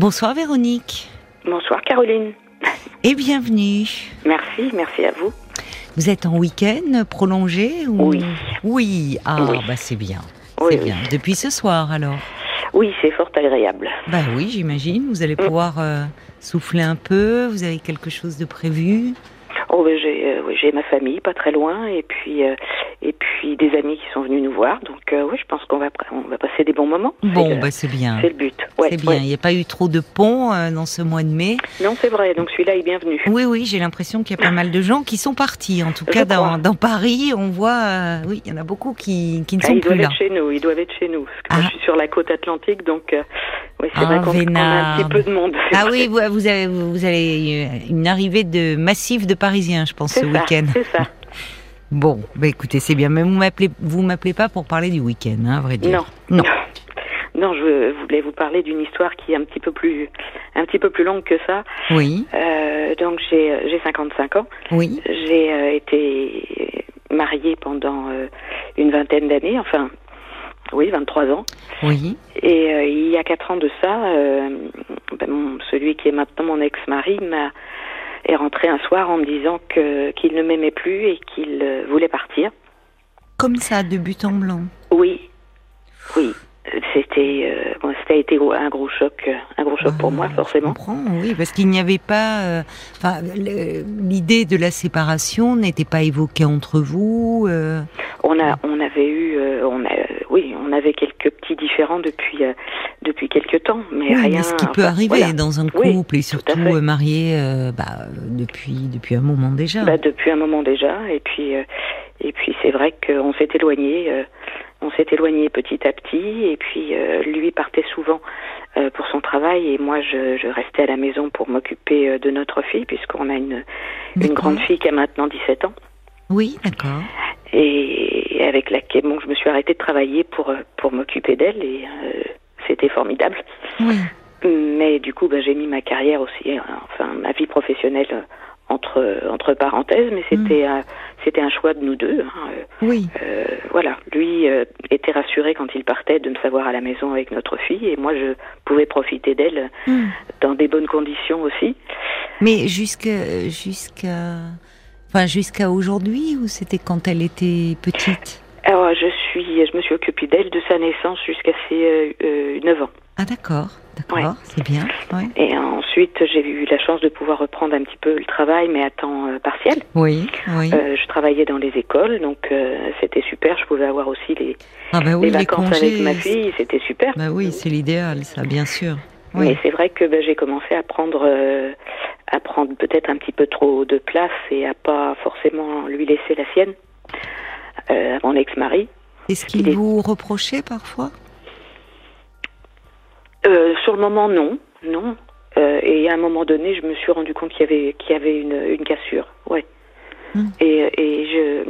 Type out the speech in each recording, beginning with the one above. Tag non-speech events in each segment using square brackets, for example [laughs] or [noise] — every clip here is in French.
Bonsoir Véronique. Bonsoir Caroline. Et bienvenue. Merci, merci à vous. Vous êtes en week-end prolongé ou... Oui. Oui, ah bah c'est bien. c'est bien. Depuis ce soir alors? Oui, c'est fort agréable. Bah oui, j'imagine. Vous allez pouvoir euh, souffler un peu. Vous avez quelque chose de prévu? Oh, ben, j'ai, euh, j'ai ma famille pas très loin et puis euh, et puis des amis qui sont venus nous voir. Donc euh, oui, je pense qu'on va on va passer des bons moments. Bon, bah, c'est bien. C'est le but. c'est bien. Il n'y a pas eu trop de ponts dans ce mois de mai. Non, c'est vrai. Donc celui-là est bienvenu. Oui, oui, j'ai l'impression qu'il y a pas mal de gens qui sont partis. En tout cas, dans, dans, Paris, on voit, oui, il y en a beaucoup qui, qui ne ah, sont plus là. Ils doivent être chez nous. Ils doivent être chez nous. Parce que moi, je ah. suis sur la côte atlantique, donc oui, c'est vrai ah, qu'on a un petit peu de monde. Ah oui, vous, vous, avez, vous avez une arrivée de massif de Parisiens, je pense, ce week-end. C'est ça. [laughs] Bon, bah écoutez, c'est bien. Mais vous m'appelez, vous m'appelez pas pour parler du week-end, hein, à vrai dire. Non. Non. [laughs] Non, je voulais vous parler d'une histoire qui est un petit peu plus, un petit peu plus longue que ça. Oui. Euh, donc j'ai, j'ai 55 ans. Oui. J'ai euh, été mariée pendant euh, une vingtaine d'années, enfin oui, 23 ans. Oui. Et il y a 4 ans de ça, ben, celui qui est maintenant mon ex-mari m'a est rentré un soir en me disant que qu'il ne m'aimait plus et qu'il euh, voulait partir. Comme ça, de but en blanc. Oui, oui. C'était, bon, ça a été un gros choc, un gros choc pour moi forcément. Je comprends, oui, parce qu'il n'y avait pas, enfin, l'idée de la séparation n'était pas évoquée entre vous. On a, on avait eu, on a oui, on avait quelques petits différends depuis euh, depuis quelques temps, mais rien. Mais ce qui peut arriver dans un couple et surtout euh, marié euh, bah, depuis depuis un moment déjà. Bah, depuis un moment déjà, et puis et puis c'est vrai qu'on s'est éloigné, on s'est éloigné petit à petit, et puis lui partait souvent pour son travail et moi je, je restais à la maison pour m'occuper de notre fille puisqu'on a une une grande fille qui a maintenant 17 ans. Oui, d'accord et avec laquelle bon, je me suis arrêtée de travailler pour, euh, pour m'occuper d'elle et euh, c'était formidable. Oui. Mais du coup, bah, j'ai mis ma carrière aussi, euh, enfin ma vie professionnelle entre entre parenthèses, mais c'était mm. c'était un choix de nous deux. Hein. Oui. Euh, voilà, lui était rassuré quand il partait de me savoir à la maison avec notre fille, et moi je pouvais profiter d'elle mm. dans des bonnes conditions aussi. Mais jusqu'à jusqu'à Enfin, jusqu'à aujourd'hui ou c'était quand elle était petite Alors, je suis, je me suis occupée d'elle de sa naissance jusqu'à ses euh, 9 ans. Ah d'accord, d'accord, c'est bien. Et ensuite, j'ai eu la chance de pouvoir reprendre un petit peu le travail, mais à temps euh, partiel. Oui, oui. Euh, je travaillais dans les écoles, donc euh, c'était super. Je pouvais avoir aussi les, ah bah oui, les vacances avec ma fille, c'était super. Bah oui, c'est l'idéal, ça, bien sûr. Mais c'est vrai que ben, j'ai commencé à prendre, euh, à prendre peut-être un petit peu trop de place et à pas forcément lui laisser la sienne euh, à mon ex-mari. Est-ce qu'il vous reprochait parfois? Euh, Sur le moment, non, non. et à un moment donné, je me suis rendu compte qu'il y avait, qu'il y avait une, une cassure, ouais. Hmm. Et, et je,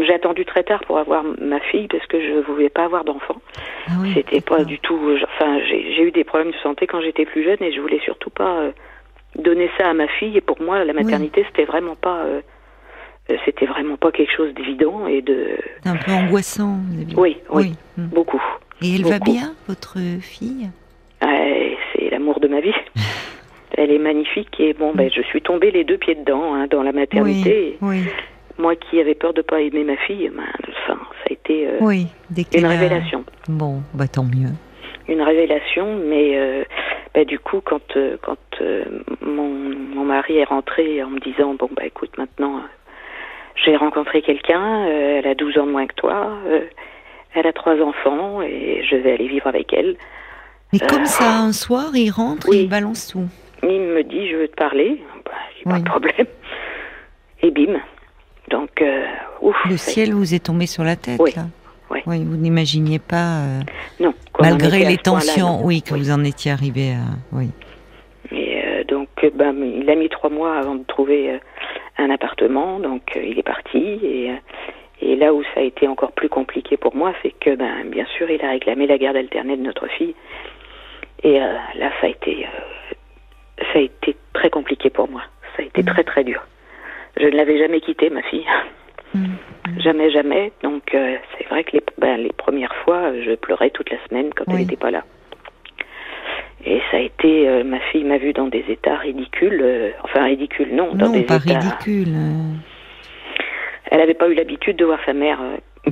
j'ai attendu très tard pour avoir ma fille parce que je ne voulais pas avoir d'enfant. Ah C'était pas du tout. Enfin, j'ai eu des problèmes de santé quand j'étais plus jeune et je voulais surtout pas euh, donner ça à ma fille. Et pour moi, la maternité, c'était vraiment pas. Euh, euh, c'était vraiment pas quelque chose d'évident et de. Un peu angoissant. Oui, oui, hmm. beaucoup. Et elle va bien, votre fille? C'est l'amour de ma vie. [laughs] elle est magnifique et bon, ben, je suis tombée les deux pieds dedans hein, dans la maternité. Oui, oui moi qui avais peur de pas aimer ma fille, ben, ça a été euh, oui, une révélation. Bon, bah tant mieux. Une révélation, mais euh, bah, du coup, quand euh, quand mon, mon, mari est rentré en me disant bon bah écoute maintenant j'ai rencontré quelqu'un, elle a 12 ans de moins que toi, elle a trois enfants et je vais aller vivre avec elle. Mais comme ça, un soir, il rentre et il balance tout. Il me dit je veux te parler, bah, pas de problème. Et bim, donc, euh, ouf, Le ciel vous est tombé sur la tête, oui. là Oui. vous n'imaginiez pas, euh, non, malgré les tensions, oui, que vous en étiez arrivé à, oui. Et euh, donc, ben, il a mis trois mois avant de trouver un appartement, donc il est parti. Et, et là où ça a été encore plus compliqué pour moi, c'est que, ben, bien sûr, il a réclamé la garde alternée de notre fille. Et là, ça a été, ça a été très compliqué pour moi. Ça a été mm. très très dur. Je ne l'avais jamais quittée, ma fille. Mm. Jamais, jamais. Donc, euh, c'est vrai que les, ben, les premières fois, je pleurais toute la semaine quand elle n'était pas là. Et ça a été, euh, ma fille m'a vu dans des états ridicules, euh, enfin ridicules, non, dans non, des pas états. ridicule. Elle n'avait pas eu l'habitude de voir sa mère,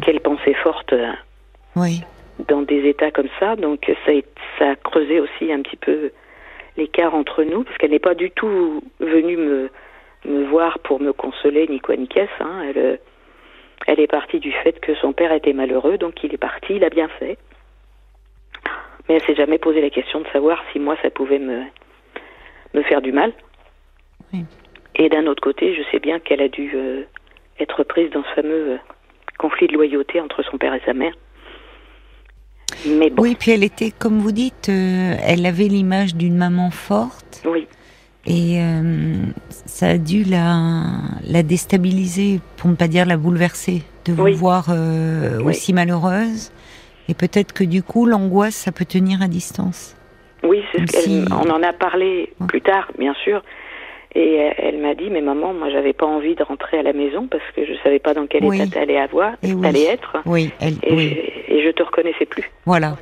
qu'elle pensait forte, Oui, dans des états comme ça, donc ça a creusé aussi un petit peu l'écart entre nous, parce qu'elle n'est pas du tout venue me, me voir pour me consoler, ni quoi ni qu'est-ce. Hein. Elle, euh, elle est partie du fait que son père était malheureux, donc il est parti, il a bien fait. Mais elle s'est jamais posé la question de savoir si moi ça pouvait me, me faire du mal. Oui. Et d'un autre côté, je sais bien qu'elle a dû euh, être prise dans ce fameux euh, conflit de loyauté entre son père et sa mère. Mais bon, oui, puis elle était, comme vous dites, euh, elle avait l'image d'une maman forte oui, et euh, ça a dû la, la déstabiliser, pour ne pas dire la bouleverser, de vous Oui. voir euh, Oui. aussi malheureuse. Et peut-être que du coup, l'angoisse, ça peut tenir à distance. oui, c'est ce Si- qu'elle- on en a parlé Ouais. plus tard, bien sûr. Et elle, elle m'a dit, mais maman, moi, j'avais pas envie de rentrer à la maison parce que je savais pas dans quel Oui. état t'allais avoir, Et oui. t'allais être, Oui, elle, et, oui. je, et je te reconnaissais plus. Voilà.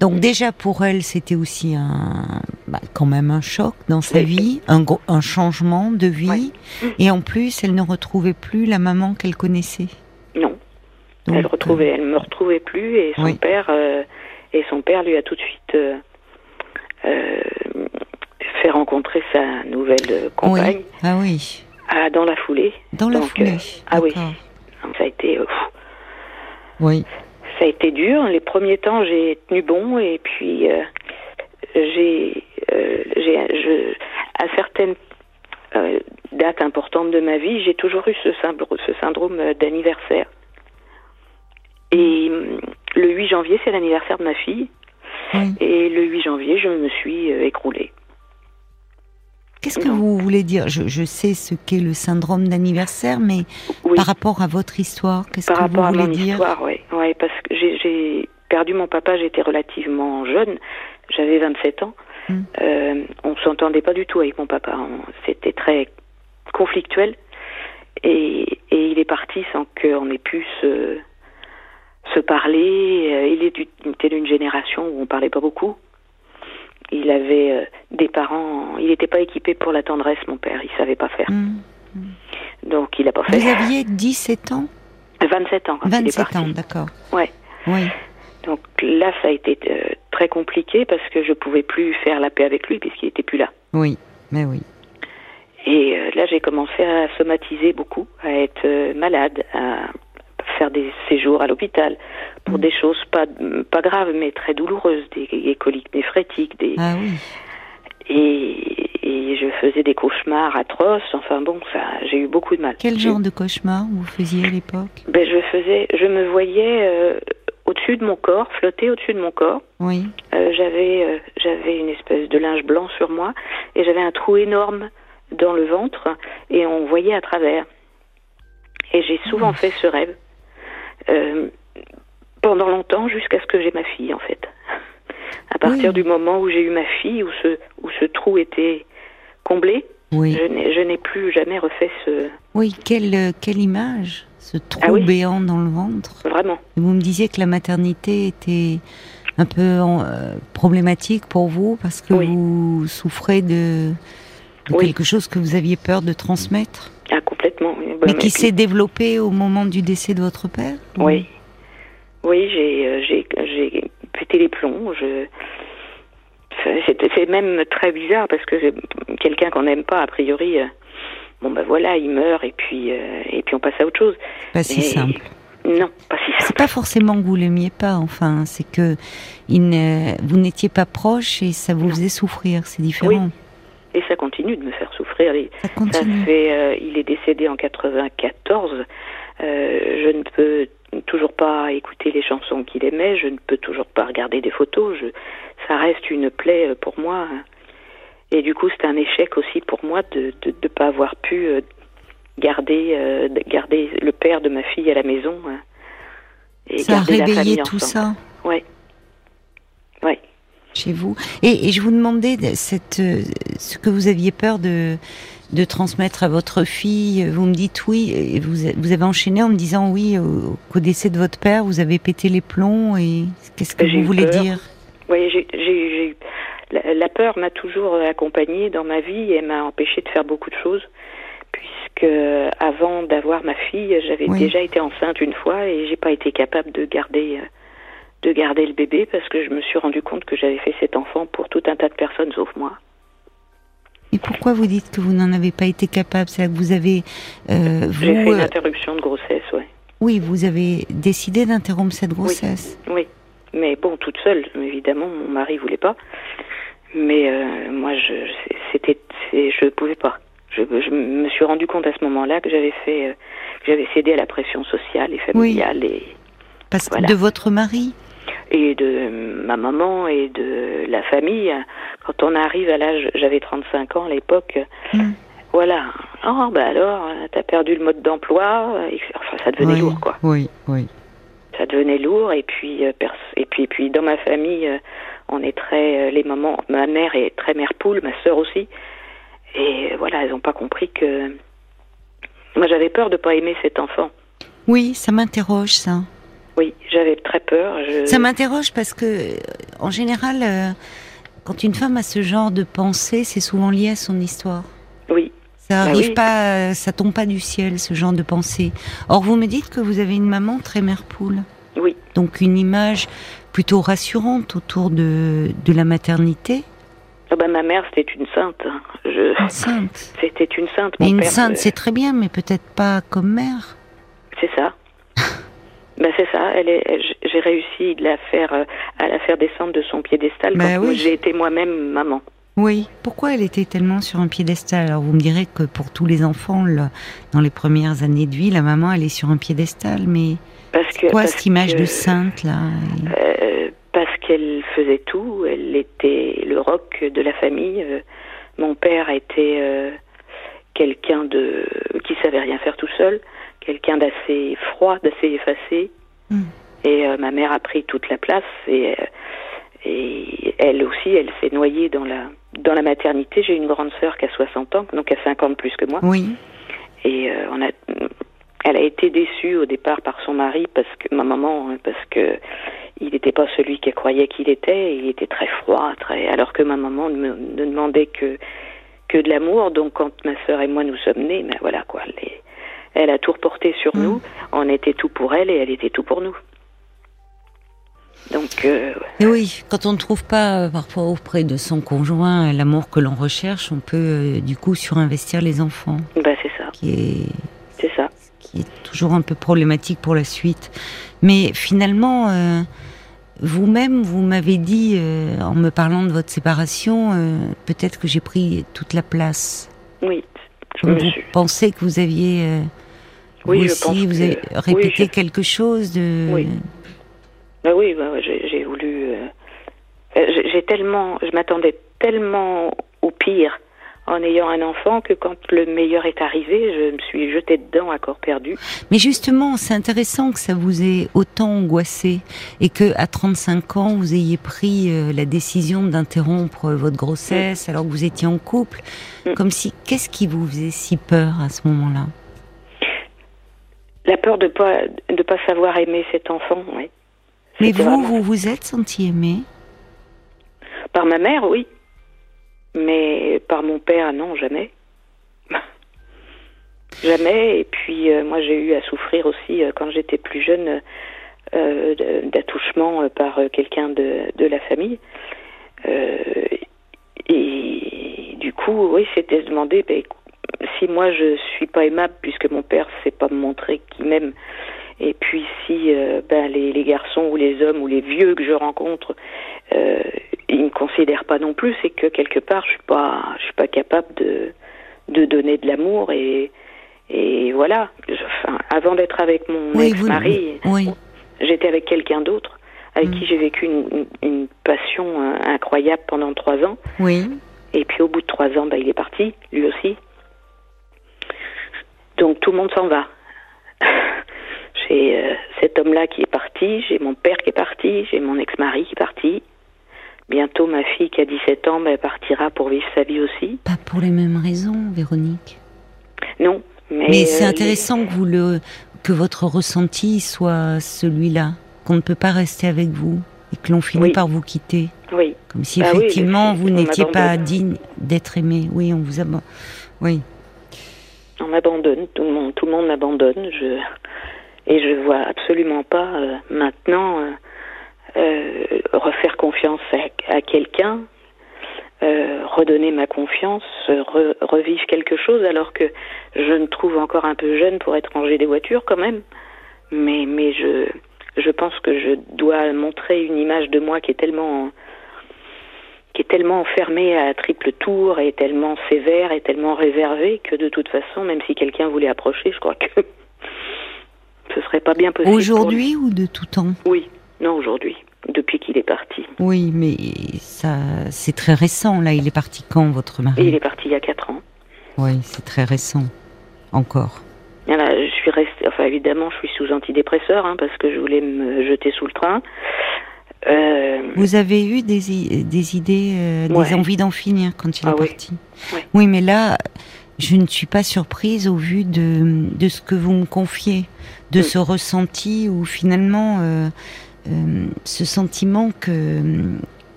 Donc déjà pour elle, c'était aussi un, bah, quand même un choc dans sa vie, un, un changement de vie, Ouais. et en plus, elle ne retrouvait plus la maman qu'elle connaissait. Non, Donc, elle retrouvait, elle me retrouvait plus et son Oui. père euh, et son père lui a tout de suite euh, euh, fait rencontrer sa nouvelle euh, euh, compagne oui, ah oui, ah, dans la foulée. dans la Donc, foulée. euh, ah oui. Ça a été, euh, pff, Oui, ça a été dur. Les premiers temps, j'ai tenu bon et puis euh, j'ai, euh, j'ai, je, à certaines euh, dates importantes de ma vie, j'ai toujours eu ce syndrome, ce syndrome d'anniversaire. Et le 8 janvier, c'est l'anniversaire de ma fille. oui. Et le 8 janvier, je me suis écroulée. Qu'est-ce que vous voulez dire? Je, je sais ce qu'est le syndrome d'anniversaire, mais Oui, par rapport à votre histoire, qu'est-ce par que rapport vous à voulez mon dire? histoire, oui. Ouais, parce que j'ai, perdu mon papa, j'étais relativement jeune. J'avais 27 ans. Hmm. Euh, on s'entendait pas du tout avec mon papa. C'était très conflictuel. Et, et il est parti sans qu'on ait pu se, se parler. Euh, Il était d'une génération où on parlait pas beaucoup. Il avait euh, des parents. Il n'était pas équipé pour la tendresse, mon père. Il savait pas faire. Hmm. Donc il a pas fait. Vous aviez 17 ans 27 ans quand il est 27 parti. ans, d'accord. Ouais. Oui, Donc là, ça a été euh, très compliqué parce que je pouvais plus faire la paix avec lui puisqu'il était plus là. oui, mais oui. Et euh, là, j'ai commencé à somatiser beaucoup, à être malade, à faire des séjours à l'hôpital pour des choses pas pas graves mais très douloureuses, des, des coliques néphrétiques, des Ah oui. et, et je faisais des cauchemars atroces. Enfin bon, ça, j'ai eu beaucoup de mal. Quel genre de cauchemar vous faisiez à l'époque? Ben, je faisais, je me voyais euh, au-dessus de mon corps, flotter au-dessus de mon corps. Oui. Euh, j'avais euh, j'avais une espèce de linge blanc sur moi et j'avais un trou énorme dans le ventre et on voyait à travers. Et j'ai souvent fait ce rêve euh, pendant longtemps jusqu'à ce que j'ai ma fille en fait. [laughs] À partir Oui. du moment où j'ai eu ma fille, où ce où ce trou était comblé, Oui. je n'ai plus jamais refait ce Oui, quelle, quelle image Ce trou Ah oui. béant dans le ventre. vraiment. Vous me disiez que la maternité était un peu euh, problématique pour vous parce que Oui. vous souffrez de, de Oui. quelque chose que vous aviez peur de transmettre, Ah complètement. oui. mais Bah, qui s'est développé au moment du décès de votre père Oui. Oui, j'ai euh, j'ai j'ai pété les plombs. Je c'est c'est même très bizarre parce que quelqu'un qu'on n'aime pas a priori, euh, bon ben voilà, il meurt et puis euh, et puis on passe à autre chose. Pas si simple. Non, pas si C'est simple. pas forcément que vous l'aimiez pas, enfin, c'est que il ne- vous n'étiez pas proche et ça vous Non. faisait souffrir, c'est différent. Et ça continue de me faire souffrir. Ça Ça fait, euh, il est décédé en 94. Euh, je ne peux toujours pas écouter les chansons qu'il aimait. Je ne peux toujours pas regarder des photos. Je, ça reste une plaie euh, pour moi. Et du coup, c'est un échec aussi pour moi de ne de, de pas avoir pu garder, euh, de garder le père de ma fille à la maison. hein, et Ça a garder la réveillé famille tout ensemble. ça. Ouais. Ouais. Chez vous. Et, et je vous demandais cette, euh, ce que vous aviez peur de, de transmettre à votre fille. Vous me dites oui, et vous, avez enchaîné en me disant oui, au- qu'au décès de votre père, vous avez pété les plombs. Et qu'est-ce que J'ai vous voulez peur. dire? Oui, j'ai la, peur m'a toujours accompagnée dans ma vie et m'a empêché de faire beaucoup de choses. Puisque avant d'avoir ma fille, j'avais déjà été enceinte une fois et j'ai pas été capable de garder de garder le bébé parce que je me suis rendu compte que j'avais fait cet enfant pour tout un tas de personnes sauf moi. Et pourquoi vous dites que vous n'en avez pas été capable? C'est que vous avez. Euh, J'ai fait une interruption de grossesse, oui. Oui, vous avez décidé d'interrompre cette grossesse? Oui, mais bon, toute seule, évidemment, mon mari voulait pas. Mais euh, moi, je, c'était, je pouvais pas. Je, me suis rendu compte à ce moment-là que j'avais fait, euh, j'avais cédé à la pression sociale et familiale et. Parce que de votre mari? Et de ma maman et de la famille. Quand on arrive à l'âge, j'avais 35 ans à l'époque, hmm. voilà. Oh, bah alors, t'as perdu le mode d'emploi. Enfin, ça devenait lourd, quoi. Oui, oui. Ça devenait lourd, et puis, euh, et puis, et puis dans ma famille, euh, on est très, euh, les mamans, ma mère est très mère poule, ma sœur aussi. Et voilà, elles n'ont pas compris que. Moi, j'avais peur de pas aimer cet enfant. Oui, ça m'interroge, ça. J'avais très peur. Ça m'interroge parce que, en général, euh, quand une femme a ce genre de pensée, c'est souvent lié à son histoire. Oui. Ça bah arrive pas, ça tombe pas du ciel, ce genre de pensée. Or, vous me dites que vous avez une maman très mère poule. Oui. Donc une image plutôt rassurante autour de, de la maternité. Ah bah, ma mère, c'était une sainte. Hein. Je... Une sainte. [laughs] C'était une sainte. mais une sainte, euh, c'est très bien, mais peut-être pas comme mère. C'est ça. Ben c'est ça. Elle est, j'ai réussi de la faire, euh, à la faire descendre de son piédestal ben quand j'ai été moi-même maman. Oui. Pourquoi elle était tellement sur un piédestal? Alors vous me direz que pour tous les enfants, dans les premières années de vie, la maman elle est sur un piédestal, mais parce que, quoi cette image de sainte là? euh, Parce qu'elle faisait tout. Elle était le roc de la famille. Euh, mon père était quelqu'un de qui savait rien faire tout seul quelqu'un d'assez froid, d'assez effacé. Hmm. Et euh, ma mère a pris toute la place et, euh, et elle aussi, elle s'est noyée dans la, dans la maternité. J'ai une grande sœur qui a 60 ans, donc a 50 ans plus que moi. Oui. Et euh, on a, elle a été déçue au départ par son mari, parce que ma maman, hein, parce que il n'était pas celui qu'elle croyait qu'il était. Il était très froid, très. Alors que ma maman ne, ne demandait que que de l'amour. Donc quand ma sœur et moi nous sommes nés, ben voilà quoi. Les, elle a tout reporté sur mm. nous. On était tout pour elle et elle était tout pour nous. Donc. Euh, et oui, quand on ne trouve pas euh, parfois auprès de son conjoint l'amour que l'on recherche, on peut euh, du coup surinvestir les enfants. Bah c'est ça. Qui est. C'est ça. Qui est toujours un peu problématique pour la suite. Mais finalement, vous-même, vous, m'avez dit en me parlant de votre séparation, peut-être que j'ai pris toute la place. Oui. Je vous pensez que vous aviez oui, vous aussi, vous avez répété quelque chose de. Oui. Bah oui, bah, j'ai voulu. Euh, euh, j'ai tellement, je m'attendais tellement au pire en ayant un enfant que quand le meilleur est arrivé, je me suis jetée dedans à corps perdu. Mais justement, c'est intéressant que ça vous ait autant angoissé et que à 35 ans, vous ayez pris euh, la décision d'interrompre votre grossesse mm. alors que vous étiez en couple. Mm. Comme si, qu'est-ce qui vous faisait si peur à ce moment-là? La peur de pas de pas savoir aimer cet enfant, oui. Mais vous, vous vous êtes senti aimé? Par ma mère, oui. Mais par mon père, non, jamais. [laughs] jamais. Et puis, euh, moi, j'ai eu à souffrir aussi, euh, quand j'étais plus jeune, euh, d'attouchement par quelqu'un de, de, la famille. et du coup, oui, c'était se demander, ben, si moi je suis pas aimable puisque mon père sait pas me montrer qu'il m'aime et puis si euh, ben les, les, garçons ou les hommes ou les vieux que je rencontre euh, ils me considèrent pas non plus c'est que quelque part je suis pas je suis pas capable de de donner de l'amour et et voilà. Enfin, avant d'être avec mon ex-mari j'étais avec quelqu'un d'autre avec qui mm. j'ai vécu une, une, passion euh, incroyable pendant trois ans. Oui. Et puis au bout de trois ans ben, il est parti lui aussi donc tout le monde s'en va. [laughs] j'ai euh, cet homme-là qui est parti, j'ai mon père qui est parti, j'ai mon ex-mari qui est parti. Bientôt ma fille qui a 17 ans ben, partira pour vivre sa vie aussi. Pas pour les mêmes raisons, Véronique. Non, mais. Mais c'est euh, intéressant que vous le que votre ressenti soit celui-là, qu'on ne peut pas rester avec vous et que l'on finit par vous quitter. Oui. Comme si bah effectivement vous n'étiez pas digne d'être aimé. Oui, on vous abandonne. Oui. On m'abandonne, tout le monde, tout le monde m'abandonne. Je et je vois absolument pas euh, maintenant euh, euh, refaire confiance à, quelqu'un, redonner ma confiance, revivre quelque chose, alors que je me trouve encore un peu jeune pour être rangée des voitures quand même. Mais mais je je pense que je dois montrer une image de moi qui est tellement qui est tellement enfermée à triple tour et tellement sévère et tellement réservée que de toute façon, même si quelqu'un voulait approcher, je crois que [laughs] ce serait pas bien possible. Aujourd'hui ou de tout temps? Oui, non aujourd'hui, depuis qu'il est parti. Oui, mais ça, c'est très récent. Là, il est parti quand, votre mari? Il est parti il y a quatre ans. Oui, c'est très récent, encore. je suis restée. Enfin, évidemment, je suis sous antidépresseur hein, parce que je voulais me jeter sous le train. Euh, Vous avez eu des, des idées, euh, des envies d'en finir quand il est ah parti oui. mais là, je ne suis pas surprise au vu de, de ce que vous me confiez, de mm. ce ressenti où finalement, euh, ce sentiment que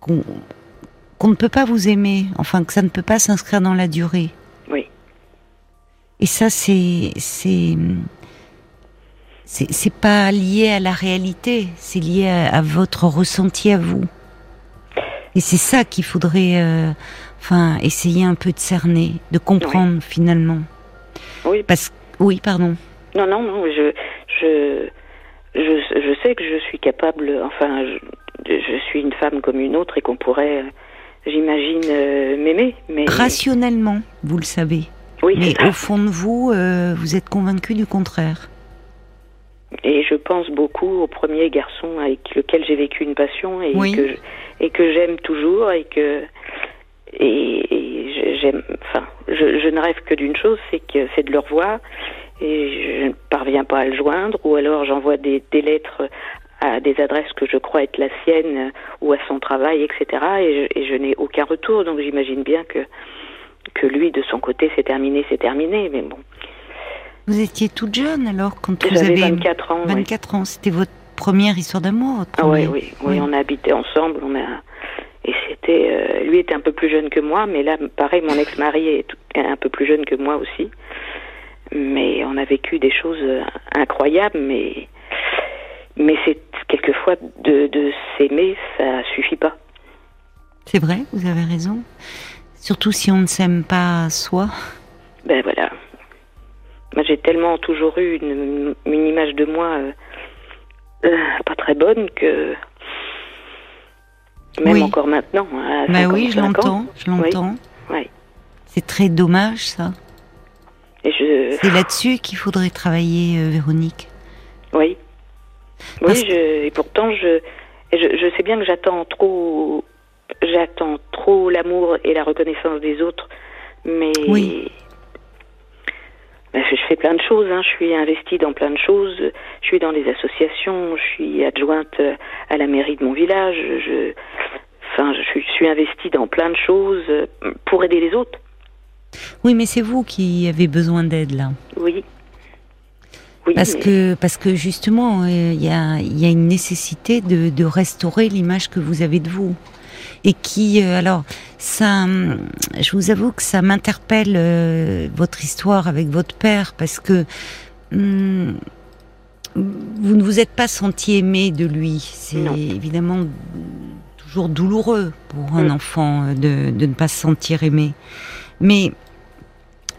qu'on ne peut pas vous aimer, enfin que ça ne peut pas s'inscrire dans la durée. Oui. Et ça, c'est c'est c'est pas lié à la réalité, c'est lié à, votre ressenti à vous. Et c'est ça qu'il faudrait, euh, enfin, essayer un peu de cerner, de comprendre finalement. Oui. Parce, oui, pardon. Non, non, non. Je, je, je, je sais que je suis capable. Enfin, je, je suis une femme comme une autre et qu'on pourrait, j'imagine, euh, m'aimer. Mais rationnellement, vous le savez. Oui. Mais au fond de vous, euh, vous êtes convaincu du contraire. Et je pense beaucoup au premier garçon avec lequel j'ai vécu une passion et que et que j'aime toujours et que et, j'aime. Enfin, je, je, ne rêve que d'une chose, c'est que c'est de le revoir et je ne parviens pas à le joindre ou alors j'envoie des, des lettres à des adresses que je crois être la sienne ou à son travail, etc. Et je, et je n'ai aucun retour, donc j'imagine bien que que lui de son côté c'est terminé, c'est terminé. Mais bon, vous étiez toute jeune alors quand vous avez 24 ans. 24 ans, c'était votre première histoire d'amour, ah, oui, oui, oui, on a habité ensemble, on a et c'était euh, lui était un peu plus jeune que moi, mais là pareil, mon ex-mari est un peu plus jeune que moi aussi. Mais on a vécu des choses euh, incroyables, mais mais c'est quelquefois de, de s'aimer, ça suffit pas. C'est vrai, vous avez raison. Surtout si on ne s'aime pas soi. Ben voilà j'ai tellement toujours eu une, image de moi euh, euh, pas très bonne que même encore maintenant. bah oui, je l'entends, je l'entends. Oui. C'est très dommage ça. Je... C'est là-dessus qu'il faudrait travailler, euh, Véronique. Oui. Oui, et pourtant je, je, sais bien que j'attends trop, j'attends trop l'amour et la reconnaissance des autres, mais oui. Ben, je fais plein de choses, hein. je suis investie dans plein de choses, je suis dans les associations, je suis adjointe à la mairie de mon village, je, enfin, je suis investie dans plein de choses pour aider les autres. Oui, mais c'est vous qui avez besoin d'aide là. Oui. oui parce que parce que justement, euh, il y, a, y, a, une nécessité de, de restaurer l'image que vous avez de vous et qui, euh, alors, ça, hum, je vous avoue que ça m'interpelle euh, votre histoire avec votre père parce que hum, vous ne vous êtes pas senti aimé de lui. C'est évidemment toujours douloureux pour un enfant euh, de, de ne pas se sentir aimé. Mais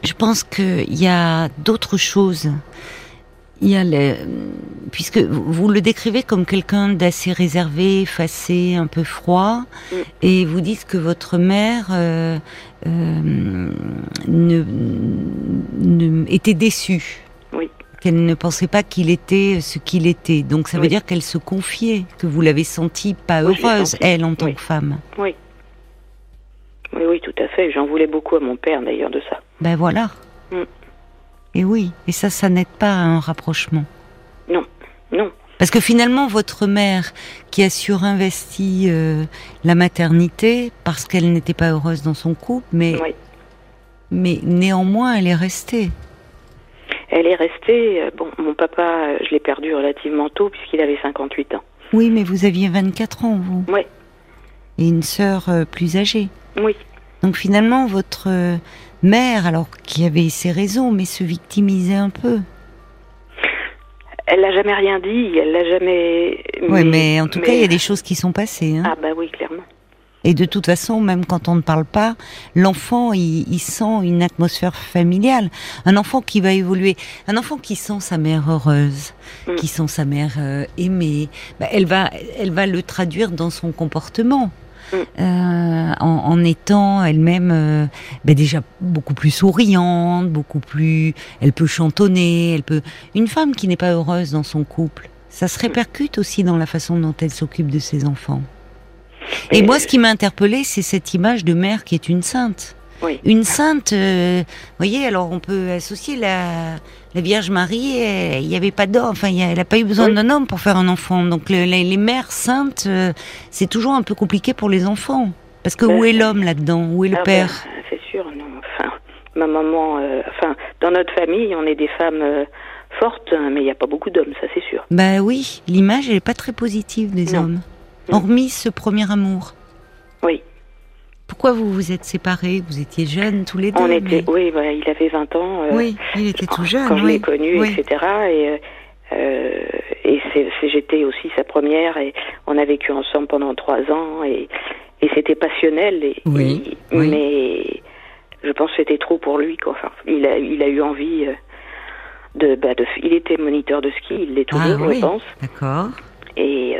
je pense qu'il y a d'autres choses il y a les, puisque vous le décrivez comme quelqu'un d'assez réservé, effacé, un peu froid, mm. et vous dites que votre mère euh, euh, ne, ne, était déçue. Oui. Qu'elle ne pensait pas qu'il était ce qu'il était. Donc ça veut dire qu'elle se confiait, que vous l'avez sentie pas heureuse, elle, en tant que femme. Oui. Oui, oui, tout à fait. J'en voulais beaucoup à mon père, d'ailleurs, de ça. Ben voilà. Mm. Et oui, et ça, ça n'aide pas à un rapprochement. Non, non. Parce que finalement, votre mère, qui a surinvesti euh, la maternité parce qu'elle n'était pas heureuse dans son couple, mais, mais néanmoins, elle est restée. Elle est restée. Euh, bon, mon papa, je l'ai perdu relativement tôt puisqu'il avait 58 ans. Oui, mais vous aviez 24 ans, vous. Oui. et une sœur plus âgée. Oui. Donc finalement, votre mère, alors qui avait ses raisons, mais se victimisait un peu. Elle n'a jamais rien dit, elle l'a jamais. Oui, mais, en tout cas, il y a des choses qui sont passées. Hein. Ah bah oui, clairement. Et de toute façon, même quand on ne parle pas, l'enfant, il, sent une atmosphère familiale. Un enfant qui va évoluer, un enfant qui sent sa mère heureuse, mm. qui sent sa mère euh, aimée, bah, elle va, elle va le traduire dans son comportement. Euh, en, étant elle-même euh, bah, déjà beaucoup plus souriante, beaucoup plus, elle peut chantonner, elle peut. Une femme qui n'est pas heureuse dans son couple, ça se répercute aussi dans la façon dont elle s'occupe de ses enfants. Et, moi, ce qui m'a interpellée, c'est cette image de mère qui est une sainte. Oui. Une sainte, euh, voyez, alors on peut associer la, la Vierge Marie, il n'y avait pas d'homme, enfin, elle n'a pas eu besoin d'un homme pour faire un enfant. Donc les, mères saintes, euh, c'est toujours un peu compliqué pour les enfants. Parce que où est l'homme là-dedans? Où est le ah, père? ben, C'est sûr, non. Enfin, ma maman, euh, enfin, dans notre famille, on est des femmes fortes, hein, mais il n'y a pas beaucoup d'hommes, ça c'est sûr. Bah oui, l'image, elle n'est pas très positive des hommes. Mm. hormis ce premier amour. Oui. Pourquoi vous vous êtes séparés? Vous étiez jeunes tous les deux. On était, oui, il avait 20 ans. Euh, oui, il était tout jeune. Quand je l'ai connu, etc. Et, euh, et j'étais aussi sa première et on a vécu ensemble pendant trois ans et, et c'était passionnel. Et, oui, Mais je pense que c'était trop pour lui. Quoi. Enfin, il, a, il a eu envie euh, de, bah, de, Il était moniteur de ski, il l'est toujours, ah, je pense. D'accord. Et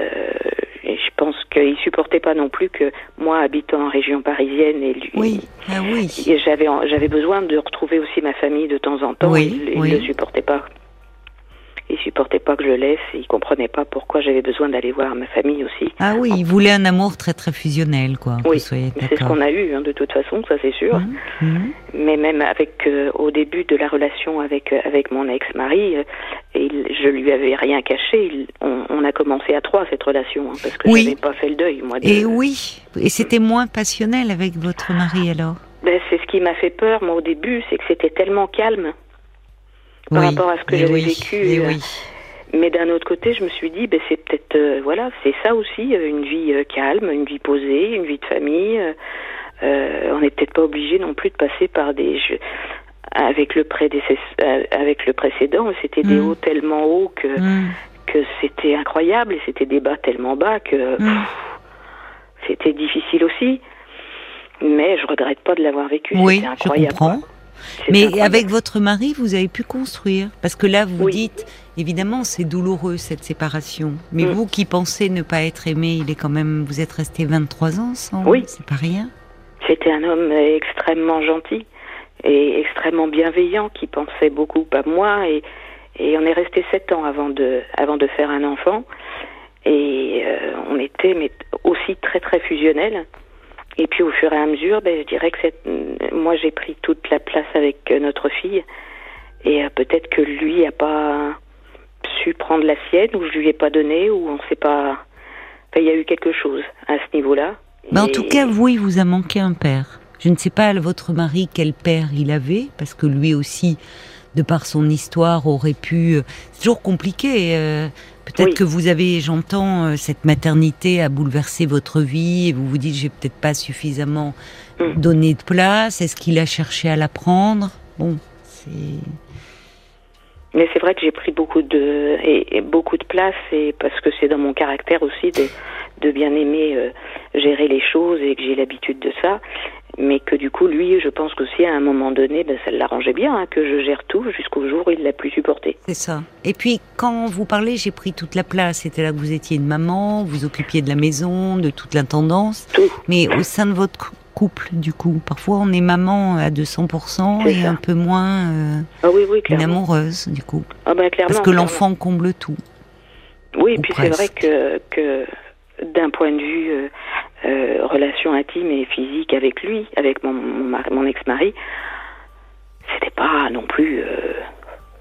et je pense qu'il supportait pas non plus que moi, habitant en région parisienne, et lui, oui, ah oui. j'avais j'avais besoin de retrouver aussi ma famille de temps en temps. Oui, il ne supportait pas il supportait pas que je le laisse, il comprenait pas pourquoi j'avais besoin d'aller voir ma famille aussi. Ah oui, il voulait un amour très très fusionnel, quoi. Oui, c'est ce qu'on a eu, hein, de toute façon, ça c'est sûr. Mhm, mhm. Mais même avec euh, au début de la relation avec euh, avec mon ex-mari, euh, je lui avais rien caché. on, a commencé à trois cette relation, hein, parce que je n'avais pas fait le deuil, moi. Et oui, et c'était moins passionnel avec votre mari alors? Ben, c'est ce qui m'a fait peur, moi, au début, c'est que c'était tellement calme par rapport à ce que j'avais vécu. Euh, mais d'un autre côté, je me suis dit, ben, c'est peut-être, euh, voilà, c'est ça aussi, euh, une vie calme, une vie posée, une vie de famille. on n'est peut-être pas obligé non plus de passer par des jeux. Avec le, avec le précédent, c'était des mm. hauts tellement hauts que, mm. que c'était incroyable et c'était des bas tellement bas que mm. c'était difficile aussi. Mais je regrette pas de l'avoir vécu. Oui, incroyable. je comprends. Mais avec votre mari, vous avez pu construire. Parce que là, vous dites, évidemment, c'est douloureux cette séparation. Mais mm. vous qui pensez ne pas être aimé, il est quand même, vous êtes resté 23 ans ensemble. Oui. C'est pas rien. C'était un homme extrêmement gentil et extrêmement bienveillant qui pensait beaucoup à moi et, et on est resté sept ans avant de, avant de faire un enfant. Et euh, on était mais aussi très très fusionnels. Et puis au fur et à mesure, ben, je dirais que moi j'ai pris toute la place avec euh, notre fille. Et euh, peut-être que lui n'a pas su prendre la sienne, ou je lui ai pas donné, ou on ne sait pas. il y a eu quelque chose à ce niveau-là. Mais en tout cas, vous, il vous a manqué un père. Je ne sais pas, votre mari, quel père il avait, parce que lui aussi, de par son histoire, aurait pu. Euh, c'est toujours compliqué. Peut-être que vous avez, j'entends, euh, cette maternité a bouleversé votre vie et vous vous dites j'ai peut-être pas suffisamment mm. donné de place. Est-ce qu'il a cherché à la prendre Bon, c'est. Mais c'est vrai que j'ai pris beaucoup de et, beaucoup de place et parce que c'est dans mon caractère aussi de, de bien aimer euh, gérer les choses et que j'ai l'habitude de ça mais que du coup, lui, je pense qu'aussi à un moment donné, ben, ça l'arrangeait bien hein, que je gère tout jusqu'au jour où il l'a plus supporté. C'est ça. Et puis, quand vous parlez, j'ai pris toute la place. C'était là que vous étiez une maman, vous occupiez de la maison, de toute l'intendance. Tout. Mais au sein de votre couple, du coup, parfois on est maman à 200% et un peu moins euh, ah oui, oui, une amoureuse, du coup. Ah ben, Parce que l'enfant comble tout. Oui, et puis c'est vrai que, que d'un point de vue euh, euh, relation intime et physique avec lui, avec mon, mon, ex-mari, c'était pas non plus. Euh,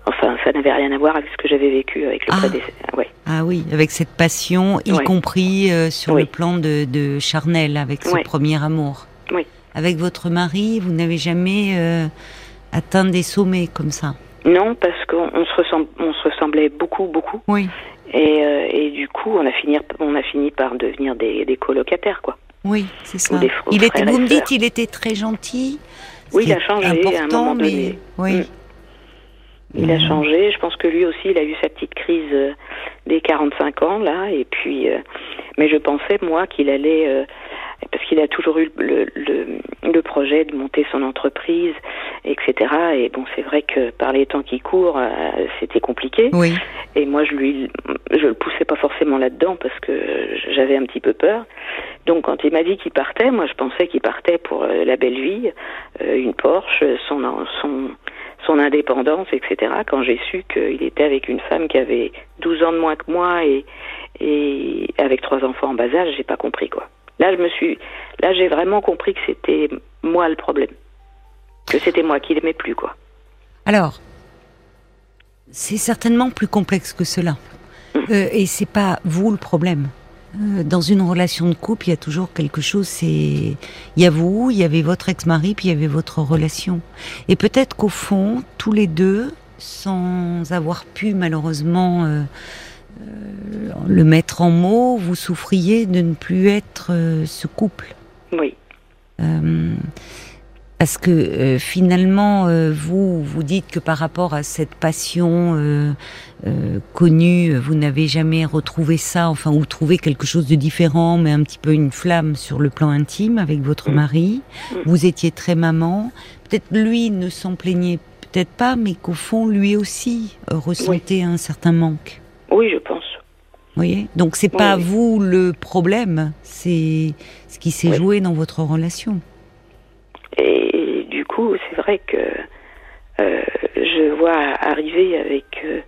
enfin, ça n'avait rien à voir avec ce que j'avais vécu avec le ah. Ouais. Ah oui, avec cette passion, y compris sur le plan de, de, charnel, avec ce premier amour. Oui. Avec votre mari, vous n'avez jamais atteint des sommets comme ça? Non, parce qu'on se, on se ressemblait beaucoup, beaucoup. Oui. Et, euh, et, du coup, on a fini, on a fini par devenir des, des colocataires, quoi. Oui, c'est ça. il était, vous me dites, il était très gentil. Oui, il a changé à un moment donné. Oui. Mm. Il a changé. Je pense que lui aussi, il a eu sa petite crise euh, des 45 ans là. Et puis, euh, mais je pensais moi qu'il allait parce qu'il a toujours eu le, le, le, projet de monter son entreprise, etc. Et bon, c'est vrai que par les temps qui courent, euh, c'était compliqué. Oui. Et moi, je lui, je le poussais pas forcément là-dedans parce que j'avais un petit peu peur. Donc, quand il m'a dit qu'il partait, moi, je pensais qu'il partait pour euh, la belle vie, euh, une Porsche, son, son, son indépendance, etc. Quand j'ai su qu'il était avec une femme qui avait 12 ans de moins que moi et, et avec trois enfants en bas âge, j'ai pas compris quoi. Là, je me suis, là, j'ai vraiment compris que c'était moi le problème, que c'était moi qui l'aimais plus, quoi. Alors, c'est certainement plus complexe que cela, mm. euh, et c'est pas vous le problème. Euh, dans une relation de couple, il y a toujours quelque chose. C'est, il y a vous, il y avait votre ex-mari, puis il y avait votre relation. Et peut-être qu'au fond, tous les deux, sans avoir pu malheureusement euh, euh, le mettre en mots, vous souffriez de ne plus être euh, ce couple. Oui. Euh, parce que finalement, vous vous dites que par rapport à cette passion connue, vous n'avez jamais retrouvé ça, enfin, ou trouvé quelque chose de différent, mais un petit peu une flamme sur le plan intime avec votre mm. mari. Mm. Vous étiez très maman. Peut-être lui ne s'en plaignait peut-être pas, mais qu'au fond, lui aussi ressentait un certain manque. Oui, je pense. Vous voyez Donc c'est pas vous le problème, c'est ce qui s'est joué dans votre relation. Et du coup, c'est vrai que euh, je vois arriver avec euh,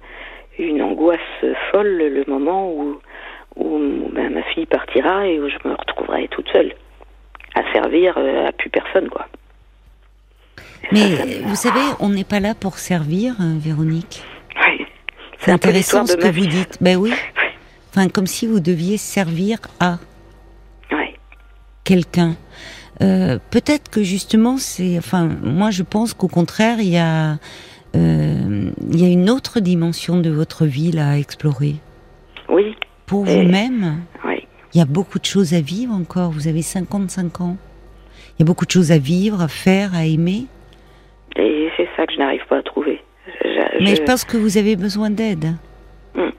une angoisse folle le moment où, où ben, ma fille partira et où je me retrouverai toute seule à servir euh, à plus personne, quoi. Mais vous savez, on n'est pas là pour servir, Véronique. C'est intéressant ce que vous dites. Ben oui. [laughs] Enfin, comme si vous deviez servir à quelqu'un. Euh, peut-être que justement, c'est. Enfin, moi, je pense qu'au contraire, il y a, euh, il y a une autre dimension de votre vie là à explorer. Oui. Pour vous-même. Oui. Il y a beaucoup de choses à vivre encore. Vous avez 55 ans. Il y a beaucoup de choses à vivre, à faire, à aimer. Et c'est ça que je n'arrive pas à trouver. Mais je pense que vous avez besoin d'aide. Hmm.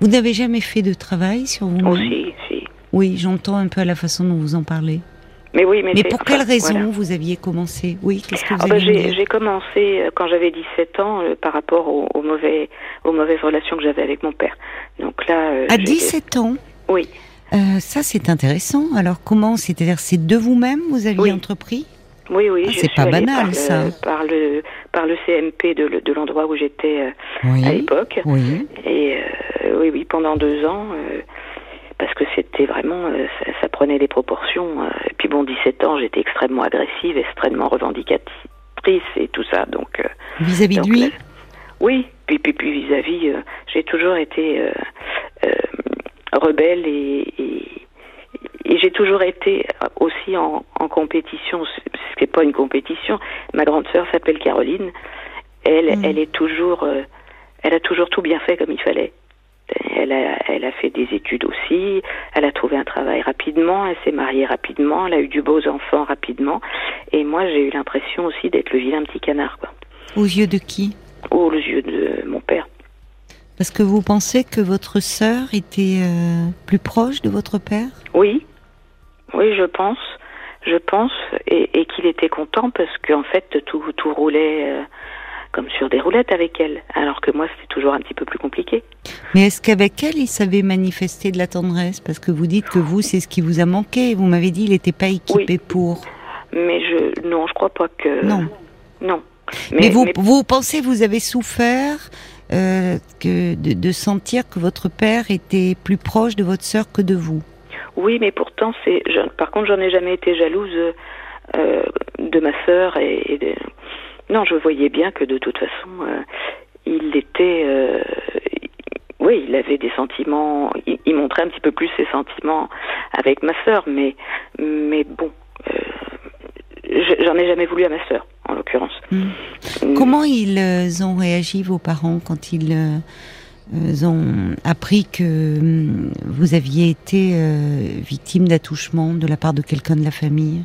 Vous n'avez jamais fait de travail sur vous-même? Si. Oui, j'entends un peu à la façon dont vous en parlez. Mais oui, mais, mais pour quelle raison vous aviez commencé? Oui, qu'est-ce que vous ah bah, J'ai commencé euh, quand j'avais 17 ans euh, par rapport aux, mauvais, aux mauvaises relations que j'avais avec mon père. Donc là, euh, à 17 ans? Oui. ça c'est intéressant. Alors comment C'est-à-dire c'est de vous-même vous aviez entrepris? Oui, oui. Ah, c'est pas banal, par ça. Le, par le par le CMP de, de l'endroit où j'étais euh, à l'époque. Oui. Et euh, oui, oui, pendant deux ans, euh, parce que c'était vraiment, ça, prenait des proportions. et puis bon, 17 ans, j'étais extrêmement agressive, extrêmement revendicatrice et tout ça. Donc vis-à-vis de lui. oui, puis puis puis vis-à-vis, j'ai toujours été rebelle et, et et j'ai toujours été aussi en, en compétition, ce n'est pas une compétition. Ma grande sœur s'appelle Caroline. Elle, mm. elle est toujours, euh, elle a toujours tout bien fait comme il fallait. Elle a, elle a fait des études aussi. Elle a trouvé un travail rapidement. Elle s'est mariée rapidement. Elle a eu du beaux enfants rapidement. Et moi, j'ai eu l'impression aussi d'être le vilain petit canard. Quoi. Aux yeux de qui? Aux yeux de mon père. Parce que vous pensez que votre sœur était euh, plus proche de votre père? Oui, oui, je pense, je pense, et, qu'il était content parce qu'en fait tout, tout roulait euh, comme sur des roulettes avec elle, alors que moi c'était toujours un petit peu plus compliqué. Mais est-ce qu'avec elle il savait manifester de la tendresse? Parce que vous dites que vous c'est ce qui vous a manqué. Vous m'avez dit il n'était pas équipé pour. Mais je non, je crois pas que non, non. Mais, vous vous pensez vous avez souffert euh, que de, de sentir que votre père était plus proche de votre sœur que de vous? Oui, mais pourtant, c'est. Par contre, j'en ai jamais été jalouse euh, de ma sœur et, non, je voyais bien que de toute façon, euh, il était. Euh, oui, il avait des sentiments. Il, montrait un petit peu plus ses sentiments avec ma sœur, mais mais bon, j'en ai jamais voulu à ma sœur, en l'occurrence. Hmm. Comment ils ont réagi vos parents quand ils ont appris que hum, vous aviez été victime d'attouchement de la part de quelqu'un de la famille?